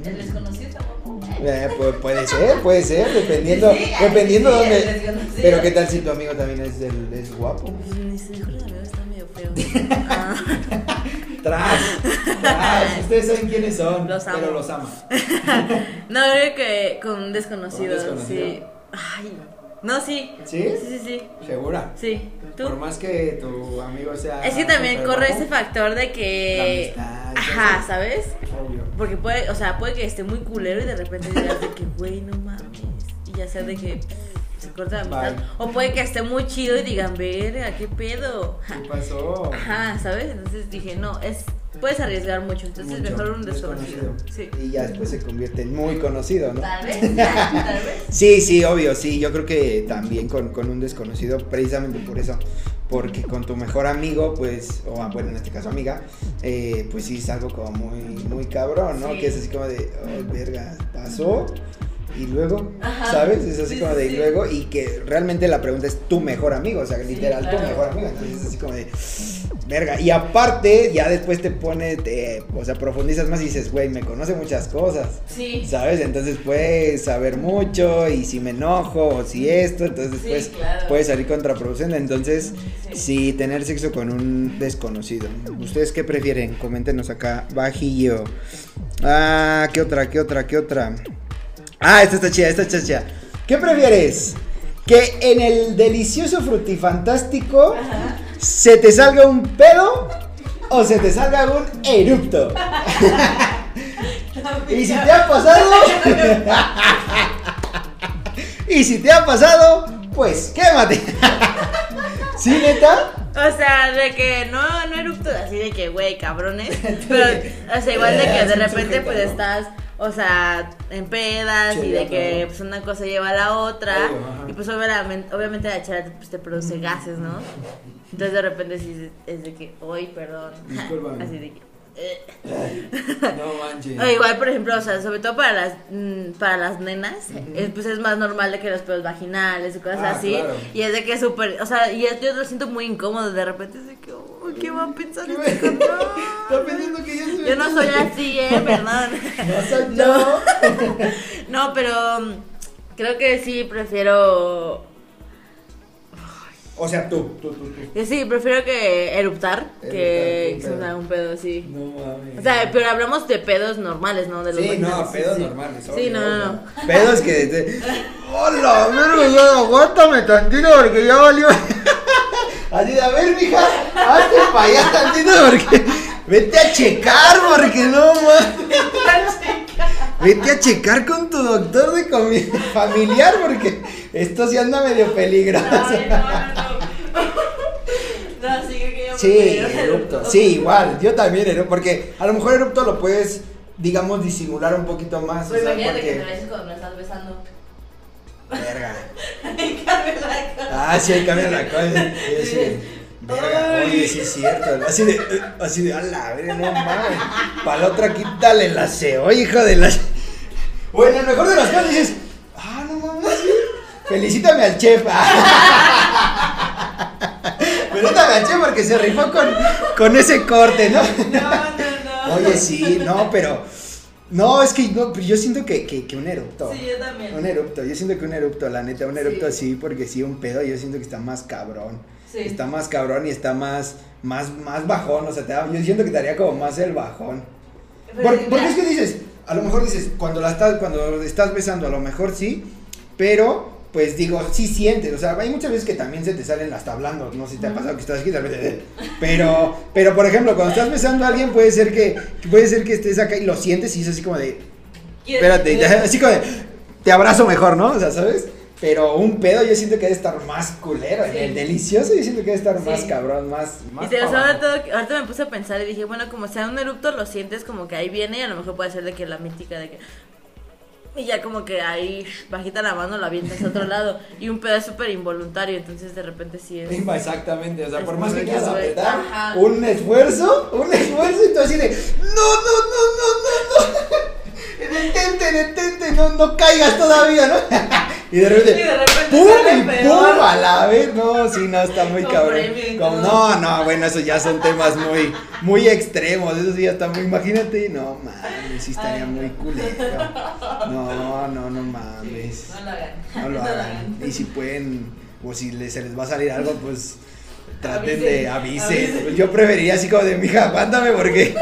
[SPEAKER 5] El desconocido está guapo.
[SPEAKER 1] Eh, pu- puede ser, puede ser, dependiendo,
[SPEAKER 5] Sí,
[SPEAKER 1] dependiendo
[SPEAKER 5] sí, el
[SPEAKER 1] dónde. Pero qué tal si tu amigo también es, del, es guapo.
[SPEAKER 2] Pues, Mis mejores amigos están medio feos. Ah.
[SPEAKER 1] Tras, tras, ustedes saben quiénes son,
[SPEAKER 2] Los amo.
[SPEAKER 1] pero los ama.
[SPEAKER 2] No, creo que con un desconocido,
[SPEAKER 1] ¿Con un desconocido?
[SPEAKER 2] sí. Ay, no, sí.
[SPEAKER 1] ¿Sí?
[SPEAKER 2] Sí, sí, sí.
[SPEAKER 1] ¿Segura?
[SPEAKER 2] Sí. ¿Tú?
[SPEAKER 1] Por más que tu amigo sea.
[SPEAKER 2] Es que también corre ese factor de que.
[SPEAKER 1] La amistad,
[SPEAKER 2] Ajá. ¿sabes?
[SPEAKER 1] Obvio.
[SPEAKER 2] Porque puede, o sea, puede que esté muy culero y de repente digas de que, güey, no mames. Y ya sea de que se corta la amistad.
[SPEAKER 1] Bye.
[SPEAKER 2] O puede que esté muy chido y digan, verga, ¿qué pedo?
[SPEAKER 1] ¿Qué pasó?
[SPEAKER 2] Ajá, ¿sabes? Entonces dije, no, es. Puedes arriesgar mucho, entonces
[SPEAKER 1] Mucho.
[SPEAKER 2] mejor un desconocido. Sí.
[SPEAKER 1] Y ya después se convierte en muy conocido, ¿no?
[SPEAKER 5] Tal vez, tal vez.
[SPEAKER 1] Sí, sí, obvio, sí. Yo creo que también con, con un desconocido, precisamente por eso. Porque con tu mejor amigo, pues, o bueno, en este caso amiga, eh, pues sí es algo como muy, muy cabrón, ¿no?
[SPEAKER 2] Sí.
[SPEAKER 1] Que es así como de, ay, verga, pasó. Y luego,
[SPEAKER 5] Ajá.
[SPEAKER 1] ¿sabes? Es así
[SPEAKER 5] Sí,
[SPEAKER 1] como
[SPEAKER 5] sí,
[SPEAKER 1] de, y luego, y que realmente la pregunta es tu mejor amigo, o sea, literal, tu mejor amigo. Entonces es así como de, verga. Y aparte, ya después te pone, te, o sea, profundizas más y dices, güey, me conoce muchas cosas.
[SPEAKER 5] Sí.
[SPEAKER 1] ¿Sabes? Entonces puedes saber mucho y si me enojo o si esto, entonces
[SPEAKER 5] Sí,
[SPEAKER 1] después
[SPEAKER 5] claro.
[SPEAKER 1] puede salir contraproducente. Entonces,
[SPEAKER 5] sí,
[SPEAKER 1] tener sexo con un desconocido. ¿Ustedes qué prefieren? Coméntenos acá, bajillo. Ah, ¿qué otra? ¿Qué otra? ¿Qué otra? Ah, esta está chida, esta está chida. ¿Qué prefieres? Que en el delicioso frutifantástico se te salga un pedo o se te salga un erupto. Y si te ha pasado. y si te ha pasado, pues quémate. ¿Sí, neta?
[SPEAKER 2] O sea, de que no, no erupto así de que, güey, cabrones. Pero, o sea, igual de que de repente pues estás, o sea, en pedas y de que pues una cosa lleva a la otra. Y pues obviamente, obviamente la chela pues, te produce gases, ¿no? Entonces de repente sí es de que, uy, perdón. Así de que.
[SPEAKER 1] No manches.
[SPEAKER 2] O igual, por ejemplo, o sea, sobre todo para las mm, para las nenas, eh, pues es más normal de que los pedos vaginales y cosas
[SPEAKER 1] Ah,
[SPEAKER 2] así.
[SPEAKER 1] claro.
[SPEAKER 2] Y es de que es súper, o sea, y es- yo lo siento muy incómodo de repente, es de que, "Uy, ¿qué va a pensar
[SPEAKER 1] ¿Qué
[SPEAKER 2] este
[SPEAKER 1] me-
[SPEAKER 2] cabrón?"
[SPEAKER 1] Está pensando que yo soy.
[SPEAKER 2] Yo no soy así, eh, perdón.
[SPEAKER 1] No soy
[SPEAKER 2] No.
[SPEAKER 1] yo.
[SPEAKER 2] No, pero mm, creo que sí prefiero.
[SPEAKER 1] O sea, tú, tú, tú, tú.
[SPEAKER 2] Yo sí, prefiero que eruptar que
[SPEAKER 1] Eruptar,
[SPEAKER 2] haga un pedo así.
[SPEAKER 1] No mames.
[SPEAKER 2] O sea, pero hablamos de pedos normales, ¿no? De los
[SPEAKER 1] Sí, no, pedos
[SPEAKER 2] sí.
[SPEAKER 1] normales.
[SPEAKER 2] Sí,
[SPEAKER 1] obvio,
[SPEAKER 2] no, no, no.
[SPEAKER 1] Pedos que. Te... ¡Hola, verga! Aguántame tantito porque ya valió. Así de, a ver, mija, hazte para allá tantito porque. Vete a checar porque no mames. Vete a checar con tu doctor de familiar porque esto sí anda medio peligroso.
[SPEAKER 2] Ay, no, no, no. No, sí,
[SPEAKER 1] erupto. Sí, igual, yo también erupto, porque a lo mejor erupto lo puedes, digamos, disimular un poquito más.
[SPEAKER 5] Pues
[SPEAKER 1] o sea,
[SPEAKER 5] imagínate que te beses cuando me estás besando.
[SPEAKER 1] Verga.
[SPEAKER 5] Ay, cambia la cosa.
[SPEAKER 1] Ah, sí, ahí cambia la cosa. Sí, sí. Verga, oye, sí es cierto. Así de, así de, a la verga, no mames. Para la otra, quítale la CEO, hijo de la. Bueno, el mejor de los casos dices, ah, no mames, sí. Felicítame al chef. Felicítame al chef porque se rifó con, con ese corte, ¿no?
[SPEAKER 2] No, no, no.
[SPEAKER 1] Oye, sí, no, pero. No, es que no, yo siento que, que, que un erupto.
[SPEAKER 2] Sí, yo también.
[SPEAKER 1] Un erupto, yo siento que un erupto, la neta, un erupto
[SPEAKER 5] Sí.
[SPEAKER 1] sí, porque sí, un pedo, yo siento que está más cabrón.
[SPEAKER 5] Sí.
[SPEAKER 1] Está más cabrón y está más, más, más bajón, o sea, te da- yo siento que te haría como más el bajón.
[SPEAKER 5] Pero
[SPEAKER 1] Por-
[SPEAKER 5] mira,
[SPEAKER 1] porque es que dices, a lo mejor dices, cuando la estás, cuando estás besando, a lo mejor sí, pero pues digo, sí sientes, o sea, hay muchas veces que también se te salen hasta hablando, no sé si te ha pasado que estás aquí, pero, pero por ejemplo, cuando estás besando a alguien puede ser que, puede ser que estés acá y lo sientes y es así como de, espérate, así como de, te abrazo mejor, ¿no? O sea, ¿sabes? Pero un pedo yo siento que debe estar más culero,
[SPEAKER 5] Sí.
[SPEAKER 1] el delicioso yo siento que debe estar más
[SPEAKER 5] Sí.
[SPEAKER 1] cabrón, más, más
[SPEAKER 2] Y te, ahora todo, ahorita me puse a pensar y dije, bueno, como sea un erupto, lo sientes como que ahí viene y a lo mejor puede ser de que la mítica de que... Y ya como que ahí bajita la mano la avientas a otro lado. Y un pedo es súper involuntario, entonces de repente sí es...
[SPEAKER 1] Exactamente, o sea,
[SPEAKER 2] Es
[SPEAKER 1] por más que quieras apretar, un esfuerzo, un esfuerzo y tú así de, no, no, no, no, no, no, detente, detente, no, no caigas todavía, ¿no? y de repente,
[SPEAKER 5] Y de repente
[SPEAKER 1] ¡pum! a la vez, no, sí, no, está muy
[SPEAKER 5] Con
[SPEAKER 1] cabrón. Como- no, no, bueno, eso ya son temas muy, muy extremos, eso sí ya está muy, imagínate, no, mames, sí estaría
[SPEAKER 5] Ay,
[SPEAKER 1] muy
[SPEAKER 5] no.
[SPEAKER 1] culero. No, no, no mames.
[SPEAKER 5] No lo hagan.
[SPEAKER 1] No lo hagan. Y si pueden, o si les- se les va a salir algo, pues traten
[SPEAKER 5] Avisen,
[SPEAKER 1] de avisen.
[SPEAKER 5] avisen.
[SPEAKER 1] Yo preferiría así como de, mija, aguántame porque,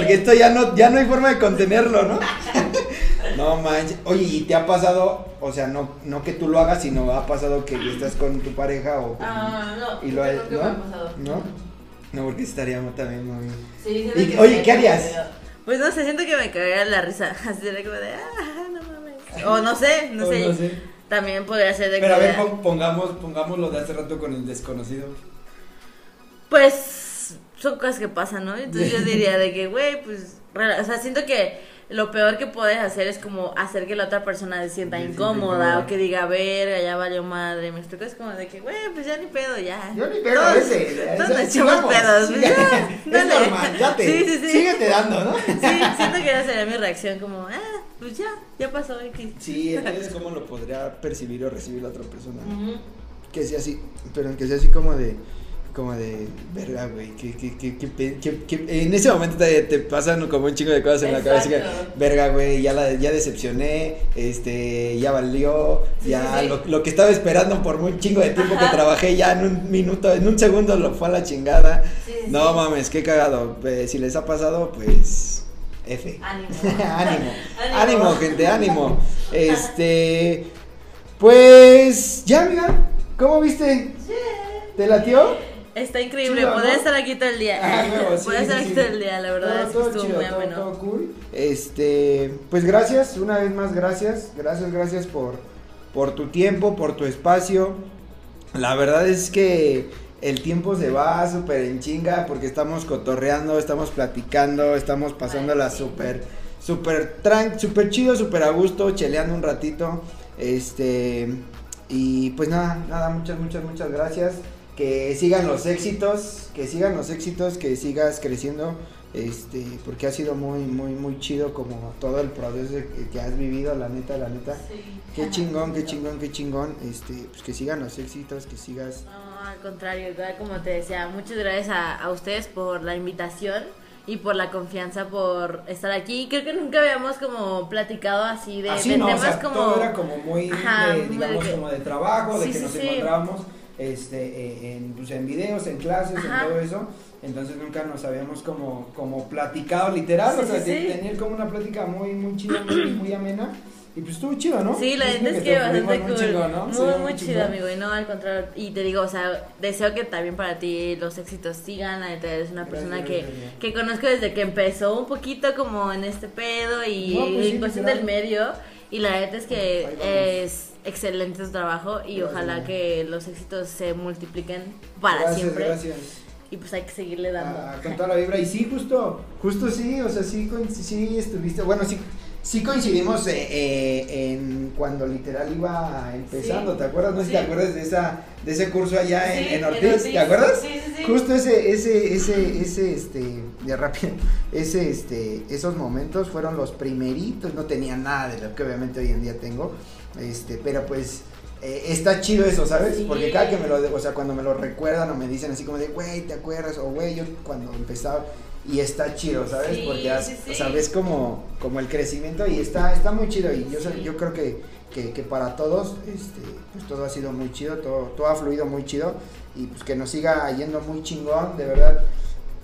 [SPEAKER 1] porque esto ya no, ya no hay forma de contenerlo, ¿no? No manches. Oye, ¿y te ha pasado, o sea, no, no que tú lo hagas, sino ha pasado que estás con tu pareja o con-
[SPEAKER 5] Ah, no.
[SPEAKER 1] y lo
[SPEAKER 5] creo que
[SPEAKER 1] ¿no?
[SPEAKER 5] me ha pasado.
[SPEAKER 1] ¿No? No, porque estaríamos también muy...
[SPEAKER 5] Sí,
[SPEAKER 1] Y-
[SPEAKER 5] que
[SPEAKER 1] oye, ¿qué harías?
[SPEAKER 2] Pues no sé, siento que me cagaría la risa. Así de como de, ah, no mames. O no sé, no sé.
[SPEAKER 1] no sé.
[SPEAKER 2] También podría ser de
[SPEAKER 1] Pero a ver, pon- pongamos, pongamos lo de hace rato con el desconocido.
[SPEAKER 2] Pues son cosas que pasan, ¿no? Entonces yo diría de que, güey, pues, o sea, siento que lo peor que puedes hacer es como hacer que la otra persona se sienta incómoda o que diga, verga, ya valió madre. Me explico, es como de que, güey, pues ya ni pedo, ya.
[SPEAKER 1] Yo ni pedo
[SPEAKER 2] Todos-
[SPEAKER 1] ese.
[SPEAKER 2] Todos nos echamos pedos. pues, ya,
[SPEAKER 1] es normal, ya te.
[SPEAKER 2] Sí, sí, sí.
[SPEAKER 1] Síguete dando, ¿no?
[SPEAKER 2] Sí, siento que esa sería mi reacción, como, ah, pues ya, ya pasó X.
[SPEAKER 1] Sí, entonces cómo lo podría percibir o recibir la otra persona. Que sea así, pero que sea así como de, como de, verga, güey, que, que, que, en ese momento te, te pasan como un chingo de cosas en la cabeza, que, verga, güey, ya la, ya decepcioné, este, ya valió,
[SPEAKER 5] Sí,
[SPEAKER 1] ya
[SPEAKER 5] sí.
[SPEAKER 1] Lo, lo que estaba esperando por un chingo de tiempo que trabajé, ya en un minuto, en un segundo lo fue a la chingada.
[SPEAKER 5] Sí,
[SPEAKER 1] No mames, qué cagado, eh, si les ha pasado, pues, F.
[SPEAKER 5] Ánimo.
[SPEAKER 1] ánimo,
[SPEAKER 5] Ánimo.
[SPEAKER 1] ánimo, gente, ánimo. Este, pues, ya, mira, ¿cómo viste? ¿Te latió?
[SPEAKER 2] Está increíble,
[SPEAKER 1] Chido,
[SPEAKER 2] estar aquí todo el día.
[SPEAKER 1] Ah, huevo, sí,
[SPEAKER 2] podría estar aquí
[SPEAKER 1] sí.
[SPEAKER 2] todo el día, la verdad es que
[SPEAKER 1] todo
[SPEAKER 2] estuvo
[SPEAKER 1] chido,
[SPEAKER 2] muy
[SPEAKER 1] todo-
[SPEAKER 2] ameno.
[SPEAKER 1] todo cool. Este, pues gracias, una vez más gracias, gracias, gracias por, por tu tiempo, por tu espacio. La verdad es que el tiempo se va súper en chinga porque estamos cotorreando, estamos platicando, estamos pasándola súper, súper tran, súper chido, súper a gusto, cheleando un ratito. Este, y pues nada, nada, muchas, muchas, muchas gracias. Que sigan los éxitos, que sigan los éxitos, que sigas creciendo, este, porque ha sido muy, muy, muy chido como todo el proceso que, has vivido, la neta, la neta.
[SPEAKER 5] Sí.
[SPEAKER 1] Qué chingón, qué chingón, qué chingón, este, pues que sigan los éxitos, que sigas.
[SPEAKER 2] No, al contrario, igual como te decía, muchas gracias a, a ustedes por la invitación y por la confianza por estar aquí. Creo que nunca habíamos como platicado así de,
[SPEAKER 1] Así
[SPEAKER 2] de
[SPEAKER 1] no, o
[SPEAKER 2] temas
[SPEAKER 1] sea,
[SPEAKER 2] como...
[SPEAKER 1] todo era como muy,
[SPEAKER 2] Ajá,
[SPEAKER 1] de,
[SPEAKER 2] muy
[SPEAKER 1] digamos,
[SPEAKER 2] de que-
[SPEAKER 1] como de trabajo, de
[SPEAKER 2] Sí,
[SPEAKER 1] que
[SPEAKER 2] sí,
[SPEAKER 1] nos
[SPEAKER 2] sí.
[SPEAKER 1] encontrábamos este, eh, en, pues, en videos, en clases,
[SPEAKER 2] Ajá.
[SPEAKER 1] en todo eso. Entonces nunca nos habíamos como, como platicado literal,
[SPEAKER 2] Sí,
[SPEAKER 1] o sea,
[SPEAKER 2] sí,
[SPEAKER 1] te-
[SPEAKER 2] sí.
[SPEAKER 1] tener como una plática muy, muy chida, muy, muy amena. Y pues estuvo chido, ¿no?
[SPEAKER 2] Sí, la gente es que
[SPEAKER 1] te
[SPEAKER 2] bastante cool.
[SPEAKER 1] muy ¿no?
[SPEAKER 2] Muy,
[SPEAKER 1] Sí,
[SPEAKER 2] muy chido, amigo. Y no, al contrario. Y te digo, o sea, deseo que también para ti los éxitos sigan. La neta, eres una
[SPEAKER 1] Gracias,
[SPEAKER 2] persona que,
[SPEAKER 1] gracias.
[SPEAKER 2] que conozco desde que empezó un poquito como en este pedo y
[SPEAKER 1] No, pues sí,
[SPEAKER 2] cuestión del medio. Y la neta es que es excelente tu trabajo y
[SPEAKER 1] Gracias,
[SPEAKER 2] ojalá que los éxitos se multipliquen para
[SPEAKER 1] gracias,
[SPEAKER 2] siempre.
[SPEAKER 1] Gracias.
[SPEAKER 2] Y pues hay que seguirle dando.
[SPEAKER 1] Ah, con toda la vibra. Y sí, justo, justo sí, o sea, sí, sí estuviste, bueno, sí, sí coincidimos eh, eh, en cuando literal iba empezando,
[SPEAKER 5] Sí.
[SPEAKER 1] ¿te acuerdas? No sé si te acuerdas de esa, de ese curso allá en,
[SPEAKER 5] Sí,
[SPEAKER 1] en Ortiz,
[SPEAKER 5] Ortiz.
[SPEAKER 1] ¿te acuerdas?
[SPEAKER 5] Sí, sí, sí.
[SPEAKER 1] Justo ese, ese, ese, ese, este, ya rápido, ese, este, esos momentos fueron los primeritos, no tenía nada de lo que obviamente hoy en día tengo, este, pero pues, eh, está chido eso, ¿sabes?
[SPEAKER 5] Sí.
[SPEAKER 1] Porque cada que me lo, o sea, cuando me lo recuerdan o me dicen así como de, güey, ¿te acuerdas? O güey, yo cuando empezaba, y está chido, ¿sabes?
[SPEAKER 5] Sí,
[SPEAKER 1] Porque has-
[SPEAKER 5] sí, sí.
[SPEAKER 1] o sea, ves como, como el crecimiento y está, está muy chido y yo, sé- yo creo que, que, que para todos, este, pues todo ha sido muy chido, todo, todo ha fluido muy chido y pues que nos siga yendo muy chingón, de verdad.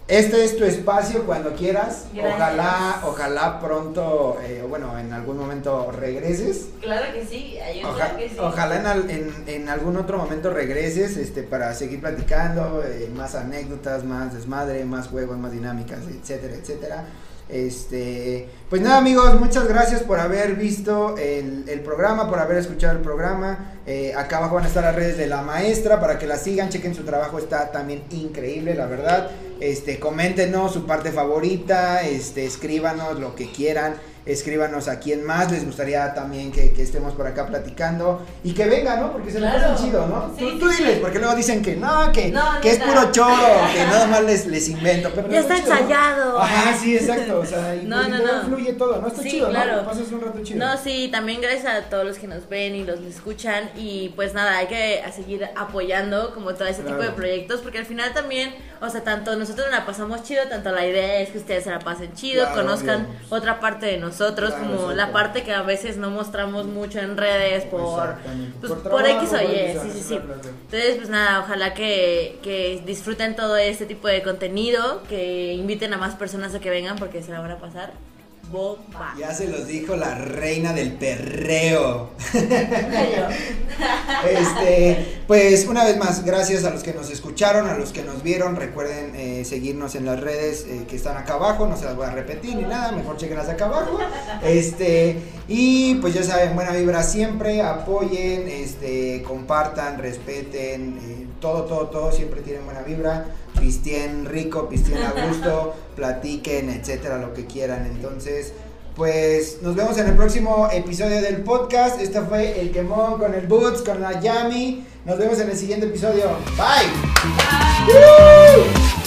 [SPEAKER 1] Este es tu espacio cuando quieras.
[SPEAKER 5] Gracias.
[SPEAKER 1] Ojalá, ojalá pronto, eh, bueno, en algún momento regreses.
[SPEAKER 5] Claro que sí,
[SPEAKER 1] Oja-
[SPEAKER 5] que sí.
[SPEAKER 1] Ojalá en, al- en, en algún otro momento regreses este, para seguir platicando, eh, más anécdotas, más desmadre, más juegos, más dinámicas, etcétera, etcétera. Este, pues nada amigos, muchas gracias por haber visto el, el programa, por haber escuchado el programa. Eh, acá abajo van a estar las redes de la maestra para que la sigan, chequen su trabajo, está también increíble, la verdad. Este, coméntenos su parte favorita, este, escríbanos lo que quieran, escríbanos a quién más les gustaría también que, que estemos por acá platicando y que vengan, ¿no? Porque se les
[SPEAKER 5] Claro.
[SPEAKER 1] hace chido, ¿no?
[SPEAKER 5] Sí,
[SPEAKER 1] tú, diles,
[SPEAKER 5] sí.
[SPEAKER 1] porque luego dicen que no, que,
[SPEAKER 5] No,
[SPEAKER 1] que es puro choro, que nada más les, les invento. Pero
[SPEAKER 2] Ya está
[SPEAKER 1] chido, ¿no?
[SPEAKER 2] ensayado.
[SPEAKER 1] Ajá, sí, exacto. O sea, y
[SPEAKER 2] No, no, no.
[SPEAKER 1] fluye todo, ¿no? Está
[SPEAKER 2] Sí,
[SPEAKER 1] chido,
[SPEAKER 2] claro.
[SPEAKER 1] ¿no? Pasas un rato chido.
[SPEAKER 2] No, sí, también gracias a todos los que nos ven y los escuchan y pues nada, hay que a seguir apoyando como todo ese tipo de proyectos porque al final también, o sea, tanto nosotros la pasamos chido, tanto la idea es que ustedes se la pasen chido,
[SPEAKER 1] Claro,
[SPEAKER 2] conozcan otra parte de nosotros,
[SPEAKER 1] Claro,
[SPEAKER 2] como la parte que a veces no mostramos mucho en redes por, pues,
[SPEAKER 1] Por
[SPEAKER 2] X o Y, sí, sí, sí. Entonces, pues nada, ojalá que, que disfruten todo este tipo de contenido, que inviten a más personas a que vengan porque se la van a pasar bomba.
[SPEAKER 1] Ya se los dijo la reina del perreo. Este, pues una vez más, gracias a los que nos escucharon, a los que nos vieron. Recuerden eh, seguirnos en las redes eh, que están acá abajo. No se las voy a repetir ni nada, mejor chequenlas acá abajo. Este, y pues ya saben, buena vibra siempre. Apoyen, este, compartan, respeten. eh, todo, todo, todo. Siempre tienen buena vibra. Pistien rico, pistien a gusto, platiquen, etcétera, lo que quieran. Entonces. Pues nos vemos en el próximo episodio del podcast. Este fue el quemón con el Boots, con la Yami. Nos vemos en el siguiente episodio. Bye.
[SPEAKER 5] Bye.